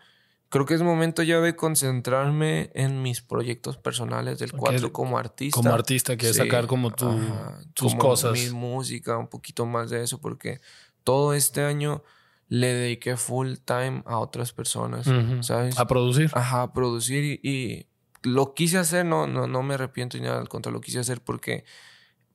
Speaker 1: creo que es momento ya de concentrarme en mis proyectos personales del 4 como artista.
Speaker 2: Como artista, que
Speaker 1: Sí,
Speaker 2: sacar como tu,
Speaker 1: ajá,
Speaker 2: tus
Speaker 1: como
Speaker 2: cosas.
Speaker 1: Mi música, un poquito más de eso, porque todo este año le dediqué full time a otras personas,
Speaker 2: Ujú.
Speaker 1: ¿sabes?
Speaker 2: A producir.
Speaker 1: Ajá, producir y, y lo quise hacer, no, no, no me arrepiento ni nada, al contrario, lo quise hacer porque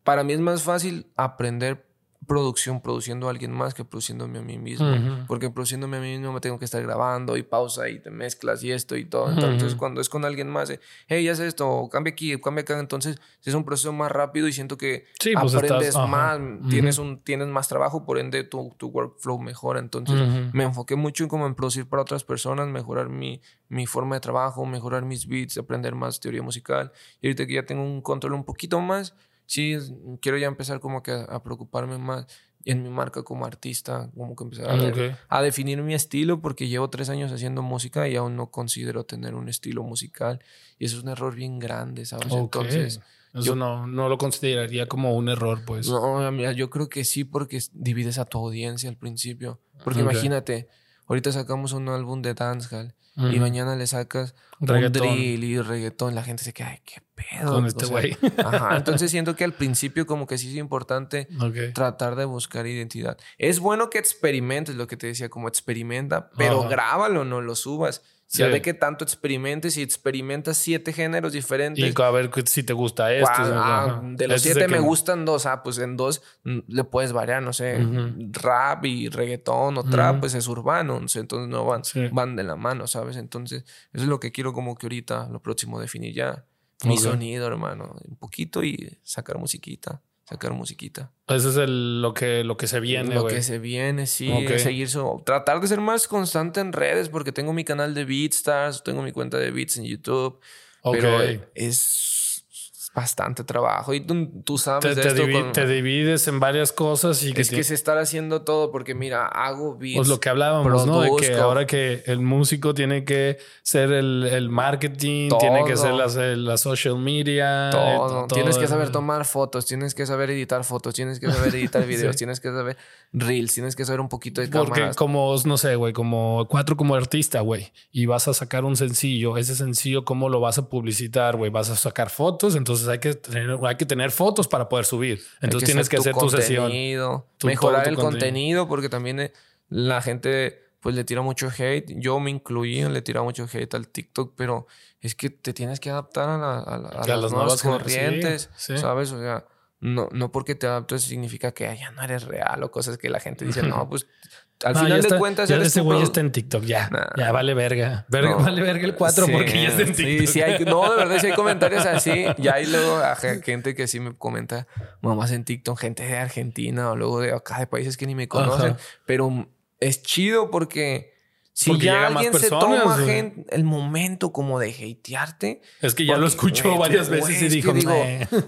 Speaker 1: para mí es más fácil aprender producción produciendo a alguien más que produciéndome a mí mismo. Porque produciéndome a mí mismo me tengo que estar grabando y pausa y te mezclas y esto y todo. Entonces, cuando es con alguien más, eh, hey, ya sé esto, o cambia aquí, o cambia acá, entonces es un proceso más rápido y siento que
Speaker 2: Sí, pues
Speaker 1: aprendes
Speaker 2: estás-
Speaker 1: más, tienes, un, tienes más trabajo, por ende tu, tu workflow mejora. Entonces, me enfoqué mucho en como en producir para otras personas, mejorar mi, mi forma de trabajo, mejorar mis beats, aprender más teoría musical. Y ahorita que ya tengo un control un poquito más, sí, es- quiero ya empezar como que a, preocuparme más en mi marca como artista, como que empezar a, ver-
Speaker 2: Ok.
Speaker 1: a definir mi estilo, porque llevo tres años haciendo música y aún no considero tener un estilo musical. Y eso es un error bien grande, ¿sabes?
Speaker 2: Ok.
Speaker 1: Entonces...
Speaker 2: Eso
Speaker 1: yo-
Speaker 2: no, no lo consideraría como un error, pues.
Speaker 1: No, mira, yo creo que sí, porque divides a tu audiencia al principio. Porque
Speaker 2: Ok.
Speaker 1: imagínate, ahorita sacamos un álbum de dancehall y
Speaker 2: Ujú.
Speaker 1: mañana le sacas
Speaker 2: Reggaetón.
Speaker 1: un drill y reggaetón. La gente se queda, ay, qué pedo?
Speaker 2: Con este güey.
Speaker 1: ajá, entonces siento que al principio como que sí es importante tratar de buscar identidad. Es bueno que experimentes, lo que te decía, como experimenta, pero grábalo, no lo subas. Ya de que tanto experimentes y experimentas siete géneros diferentes.
Speaker 2: Y a ver si te gusta esto.
Speaker 1: Ah, de los siete me gustan dos. Ah, pues en dos mm, le puedes variar, no sé, rap y reggaetón o trap, pues es urbano. Entonces no van, van de la mano, ¿sabes? Entonces, eso es lo que quiero como que ahorita, lo próximo, definir ya. Mi sonido, hermano. Un poquito y sacar musiquita sacar musiquita.
Speaker 2: Eso es lo, que, lo que se viene,
Speaker 1: Lo que se viene, sí. Seguir tratar de ser más constante en redes porque tengo mi canal de Beatstars, tengo mi cuenta de Beats en YouTube. Pero es bastante trabajo. Y tú, sabes
Speaker 2: te,
Speaker 1: de
Speaker 2: esto. Te, divides en varias cosas y
Speaker 1: que... Es que se está haciendo todo porque mira, hago beats.
Speaker 2: Pues lo que hablábamos, ¿no? De que ahora que el músico tiene que ser el, marketing, tiene que ser la, social media.
Speaker 1: Todo. Tienes que saber tomar fotos, tienes que saber editar fotos, tienes que saber editar videos, tienes que saber reels, tienes que saber un poquito de
Speaker 2: Porque como, no sé, güey, como cuatro como artista, güey, y vas a sacar un sencillo, ese sencillo, ¿cómo lo vas a publicitar, güey? Vas a sacar fotos, entonces hay que tener, hay que tener fotos para poder subir. Entonces tienes que hacer tu sesión.
Speaker 1: mejorar el contenido. porque también eh, la gente pues le tira mucho hate. Yo me incluí, le tira mucho hate al TikTok, pero es que te tienes que adaptar a, las, nuevas corrientes, ¿sabes? O sea, no, no porque te adaptes significa que ya no eres real o cosas que la gente dice, no, pues al final de cuentas,
Speaker 2: ya ese güey está en TikTok, ya. Ya vale verga. Vale verga el 4 porque ya está en TikTok.
Speaker 1: Sí, sí hay, no, de verdad, si hay comentarios así. Ya hay luego a gente que sí me comenta, mamás en TikTok, gente de Argentina o luego de acá de países que ni me conocen. Pero es chido porque si ya alguien se toma el momento como de hatearte.
Speaker 2: Es que ya lo escuchó varias veces y dijo, digo,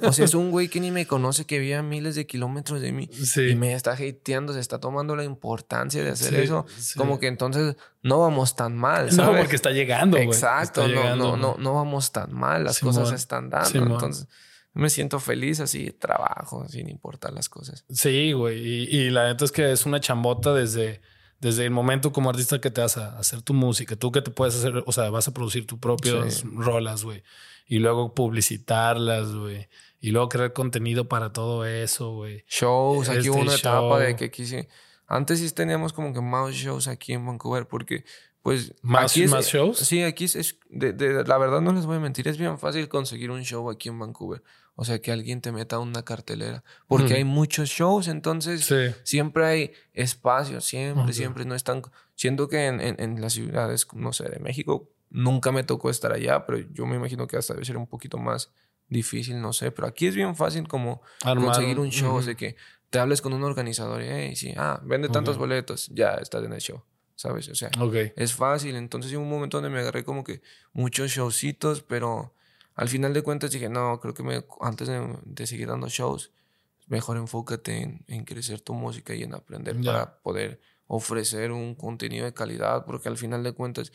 Speaker 1: o sea, es un güey que ni me conoce, que vive a miles de kilómetros de mí y me está hateando, se está tomando la importancia de hacer eso. Como que entonces no vamos tan mal, ¿sabes?
Speaker 2: No, porque está llegando.
Speaker 1: Exacto, no, no, no, no vamos tan mal, las cosas se están dando. entonces me siento feliz así, trabajo, sin importar las cosas.
Speaker 2: Sí, güey. Y, y la neta es que es una chambota desde desde el momento como artista que te vas a hacer tu música, tú que te puedes hacer, o sea, vas a producir tus propias rolas, güey. Y luego publicitarlas, güey. Y luego crear contenido para todo eso, güey.
Speaker 1: Shows, aquí hubo una etapa de que quise. Antes sí teníamos como que más shows aquí en Vancouver porque, pues.
Speaker 2: ¿Más, ¿más shows?
Speaker 1: Sí, aquí es. de, de, la verdad, no les voy a mentir, es bien fácil conseguir un show aquí en Vancouver. O sea, que alguien te meta una cartelera. Porque hay muchos shows, entonces siempre hay espacio, siempre, siempre. No están. Siento que en, en, las ciudades, no sé, de México, nunca me tocó estar allá, pero yo me imagino que hasta debe ser un poquito más difícil, no sé. Pero aquí es bien fácil como conseguir un show, o sea, que te hables con un organizador y, hey, sí, ah, vende tantos boletos, ya estás en el show. ¿Sabes? O sea, es fácil. Entonces, hubo un momento donde me agarré como que muchos showcitos, pero al final de cuentas dije, no, creo que me, antes de, seguir dando shows, mejor enfócate en, crecer tu música y en aprender para poder ofrecer un contenido de calidad, porque al final de cuentas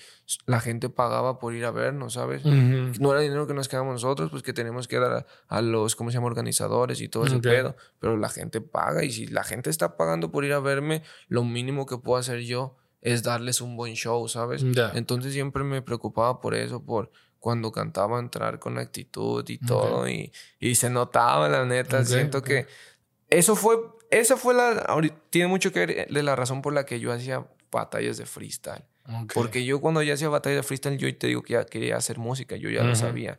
Speaker 1: la gente pagaba por ir a vernos, ¿sabes? No era dinero que nos quedamos nosotros, pues que tenemos que dar a, los, ¿cómo se llama?, organizadores y todo ese pedo, pero la gente paga y si la gente está pagando por ir a verme, lo mínimo que puedo hacer yo es darles un buen show, ¿sabes? Entonces siempre me preocupaba por eso, por cuando cantaba entrar con actitud y todo y, y, se notaba la neta siento que eso fue esa fue la tiene mucho que ver de la razón por la que yo hacía batallas de freestyle. Porque yo cuando ya hacía batallas de freestyle yo te digo que ya quería hacer música yo ya lo sabía.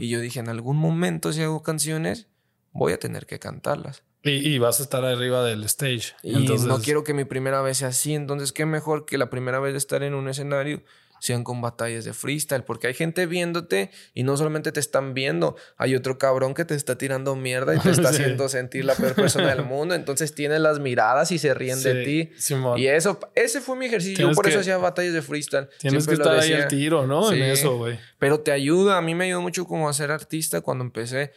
Speaker 1: y yo dije en algún momento si hago canciones voy a tener que cantarlas.
Speaker 2: Y, vas a estar arriba del stage.
Speaker 1: Y entonces... no quiero que mi primera vez sea así. Entonces, qué mejor que la primera vez de estar en un escenario sean con batallas de freestyle, porque hay gente viéndote y no solamente te están viendo, hay otro cabrón que te está tirando mierda y te está haciendo sentir la peor persona del mundo, entonces tiene las miradas y se ríen de ti. Y eso, ese fue mi ejercicio, yo por eso hacía batallas de freestyle.
Speaker 2: Tienes que estar ahí al tiro, ¿no? En eso, güey.
Speaker 1: Pero te ayuda, a mí me ayudó mucho como a ser artista cuando empecé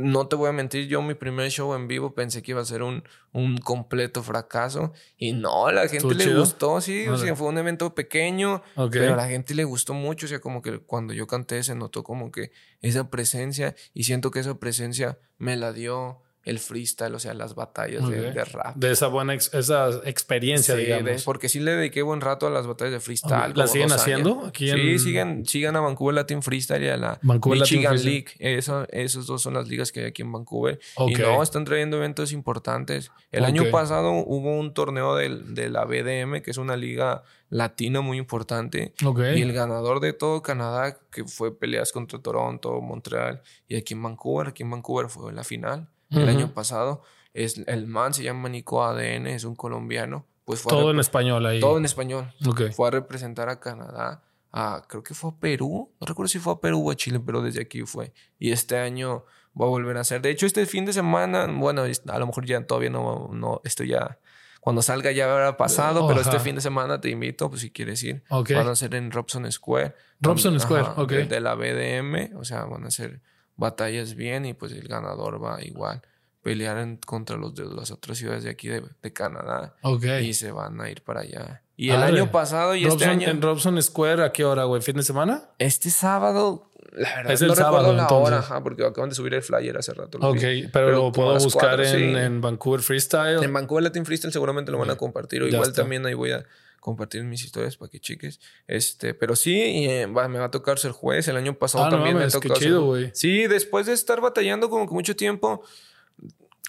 Speaker 1: no te voy a mentir, yo mi primer show en vivo pensé que iba a ser un, un completo fracaso y no, la gente le gustó, sí, o sea, fue un evento pequeño, pero a la gente le gustó mucho, o sea, como que cuando yo canté se notó como que esa presencia y siento que esa presencia me la dio el freestyle, o sea, las batallas de, de rap.
Speaker 2: De esa buena ex- esa experiencia,
Speaker 1: Sí,
Speaker 2: digamos.
Speaker 1: de- porque sí le dediqué buen rato a las batallas de freestyle.
Speaker 2: Ok. ¿Las
Speaker 1: como
Speaker 2: siguen haciendo aquí
Speaker 1: sí,
Speaker 2: en-
Speaker 1: sigan a Vancouver Latin Freestyle y a la
Speaker 2: Vancouver
Speaker 1: Michigan. League. Eso, esos dos son las ligas que hay aquí en Vancouver.
Speaker 2: Ok.
Speaker 1: Y no, están trayendo eventos importantes. El año pasado hubo un torneo del- de la BDM, que es una liga latina muy importante. Y el ganador de todo Canadá, que fue peleas contra Toronto, Montreal y aquí en Vancouver, aquí en Vancouver fue la final el año pasado. Es, el man se llama Nico ADN, es un colombiano. Pues fue
Speaker 2: Todo en español ahí.
Speaker 1: todo en español.
Speaker 2: Ok.
Speaker 1: Fue a representar a Canadá, a, creo que fue a Perú. No recuerdo si fue a Perú o a Chile, pero desde aquí fue. Y este año va a volver a hacer. De hecho, este fin de semana, bueno, a lo mejor ya todavía no, no esto ya, cuando salga ya habrá pasado, pero este fin de semana te invito, pues si quieres ir. Van a ser en Robson Square.
Speaker 2: Robson
Speaker 1: Ajá,
Speaker 2: Square, ok.
Speaker 1: De, de la BDM, o sea, van a ser batallas bien y pues el ganador va igual pelear en- contra los de las otras ciudades de aquí de, de Canadá
Speaker 2: Ok.
Speaker 1: y se van a ir para allá. Y el año pasado y este año,
Speaker 2: ¿En Robson Square a qué hora, güey? ¿Fin de semana?
Speaker 1: este sábado, la verdad
Speaker 2: Es el
Speaker 1: no
Speaker 2: sábado,
Speaker 1: la
Speaker 2: entonces.
Speaker 1: hora, ajá, porque acaban de subir el flyer hace rato. lo
Speaker 2: Ok,
Speaker 1: vi.
Speaker 2: pero, lo puedo buscar
Speaker 1: cuatro,
Speaker 2: en,
Speaker 1: sí.
Speaker 2: en Vancouver Freestyle.
Speaker 1: En Vancouver Latin Freestyle seguramente lo van a compartir. O
Speaker 2: ya
Speaker 1: igual
Speaker 2: está.
Speaker 1: también ahí voy a compartir mis historias para que cheques. Este, pero sí, y, eh, va- me va a tocar ser juez. El año pasado
Speaker 2: Ah, no
Speaker 1: también
Speaker 2: mames,
Speaker 1: me
Speaker 2: qué
Speaker 1: tocó.
Speaker 2: chido, güey.
Speaker 1: Sí, después de estar batallando como que mucho tiempo.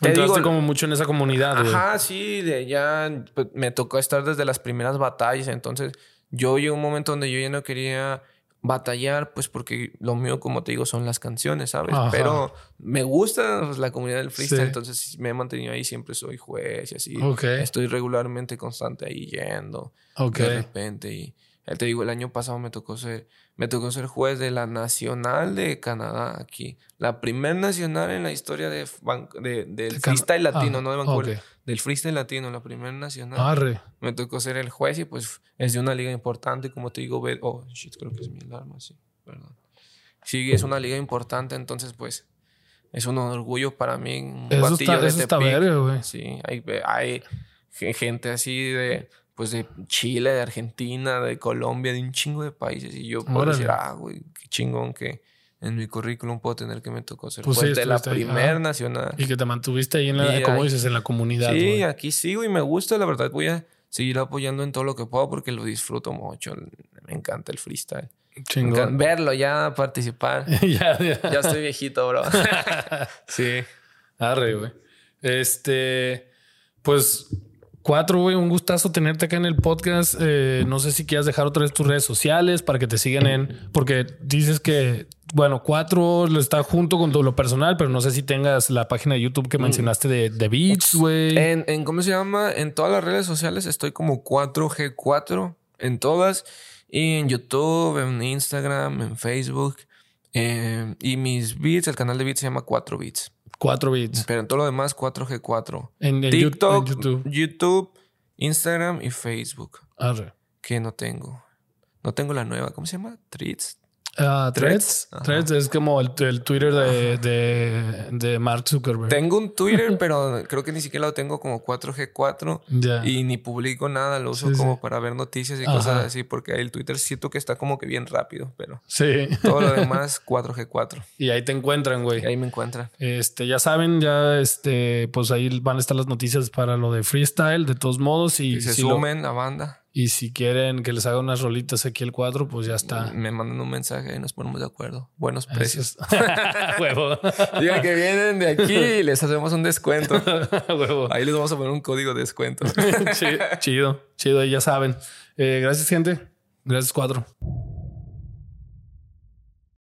Speaker 1: Te
Speaker 2: Entraste
Speaker 1: digo,
Speaker 2: como mucho en esa comunidad, güey.
Speaker 1: Ajá, sí, de ya pues, me tocó estar desde las primeras batallas. Entonces, yo llegó un momento donde yo ya no quería batallar, pues porque lo mío, como te digo, son las canciones, ¿sabes?
Speaker 2: Ajá.
Speaker 1: Pero me gusta pues, la comunidad del freestyle,
Speaker 2: Sí.
Speaker 1: entonces me he mantenido ahí, siempre soy juez y así.
Speaker 2: Ok.
Speaker 1: Estoy regularmente constante ahí yendo
Speaker 2: Ok.
Speaker 1: de repente. Y eh, te digo, el año pasado me tocó ser, me tocó ser juez de la Nacional de Canadá aquí. La primer nacional en la historia de, de- del
Speaker 2: De
Speaker 1: freestyle latino,
Speaker 2: Ah,
Speaker 1: no de Vancouver.
Speaker 2: ok.
Speaker 1: Del freestyle latino, la primera nacional.
Speaker 2: Arre.
Speaker 1: Me tocó ser el juez y pues es de una liga importante, como te digo, ver, oh, shit, creo que es mi alarma, sí, perdón. Sí, es una liga importante, entonces pues es un orgullo para mí. Un
Speaker 2: Eso está,
Speaker 1: de
Speaker 2: eso está verga, güey.
Speaker 1: Sí, hay, hay ge- gente así de, pues de Chile, de Argentina, de Colombia, de un chingo de países. Y yo puedo
Speaker 2: Órale.
Speaker 1: decir, ah, güey, qué chingón que en mi currículum puedo tener que me tocó ser
Speaker 2: Pues sí,
Speaker 1: de la
Speaker 2: ahí,
Speaker 1: primer
Speaker 2: ajá.
Speaker 1: nacional.
Speaker 2: Y que te mantuviste ahí en la,
Speaker 1: Y
Speaker 2: como
Speaker 1: ahí-
Speaker 2: dices, en la comunidad,
Speaker 1: Sí,
Speaker 2: güey.
Speaker 1: aquí sigo y me gusta, la verdad voy a seguir apoyando en todo lo que puedo porque lo disfruto mucho. Me encanta el freestyle.
Speaker 2: Chingón.
Speaker 1: encanta verlo, ya participar.
Speaker 2: ya, ya.
Speaker 1: ya estoy viejito, bro. sí.
Speaker 2: Arre, güey. Este, pues, cuatro, güey, un gustazo tenerte acá en el podcast. Eh, no sé si quieras dejar otra vez tus redes sociales para que te sigan en, porque dices que, bueno, cuatro está junto con todo lo personal, pero no sé si tengas la página de YouTube que mencionaste de, de Beats, güey.
Speaker 1: En, en, ¿cómo se llama? En todas las redes sociales estoy como 4G4 en todas. Y en YouTube, en Instagram, en Facebook. eh, y mis beats, el canal de beats se llama 4 Beats.
Speaker 2: Cuatro Beats.
Speaker 1: Pero en todo lo demás, 4G4.
Speaker 2: En, en
Speaker 1: TikTok,
Speaker 2: en YouTube.
Speaker 1: YouTube, Instagram y Facebook.
Speaker 2: Arre.
Speaker 1: Que no tengo. No tengo la nueva. ¿Cómo se llama? Treats.
Speaker 2: Ah,
Speaker 1: Threads.
Speaker 2: Threads. Es como el, el Twitter de, de, de Mark Zuckerberg.
Speaker 1: Tengo un Twitter, pero creo que ni siquiera lo tengo como 4G4.
Speaker 2: Ya.
Speaker 1: Y ni publico nada, lo uso
Speaker 2: Sí,
Speaker 1: como
Speaker 2: sí.
Speaker 1: para ver noticias y
Speaker 2: Ajá.
Speaker 1: cosas así, porque ahí el Twitter siento que está como que bien rápido, pero
Speaker 2: Sí.
Speaker 1: todo lo demás 4G4.
Speaker 2: y ahí te encuentran, güey.
Speaker 1: Ahí me encuentran.
Speaker 2: Este, ya saben, ya este, pues ahí van a estar las noticias para lo de freestyle, de todos modos. Y,
Speaker 1: se
Speaker 2: si lo-
Speaker 1: sumen la banda,
Speaker 2: y si quieren que les haga unas rolitas aquí el cuadro, pues ya está.
Speaker 1: me mandan un mensaje y nos ponemos de acuerdo. Buenos precios.
Speaker 2: Huevo.
Speaker 1: Digan que vienen de aquí y les hacemos un descuento.
Speaker 2: Huevo.
Speaker 1: Ahí les vamos a poner un código de descuento.
Speaker 2: Chi- chido, chido, ahí ya saben. Eh, gracias, gente. Gracias, cuatro.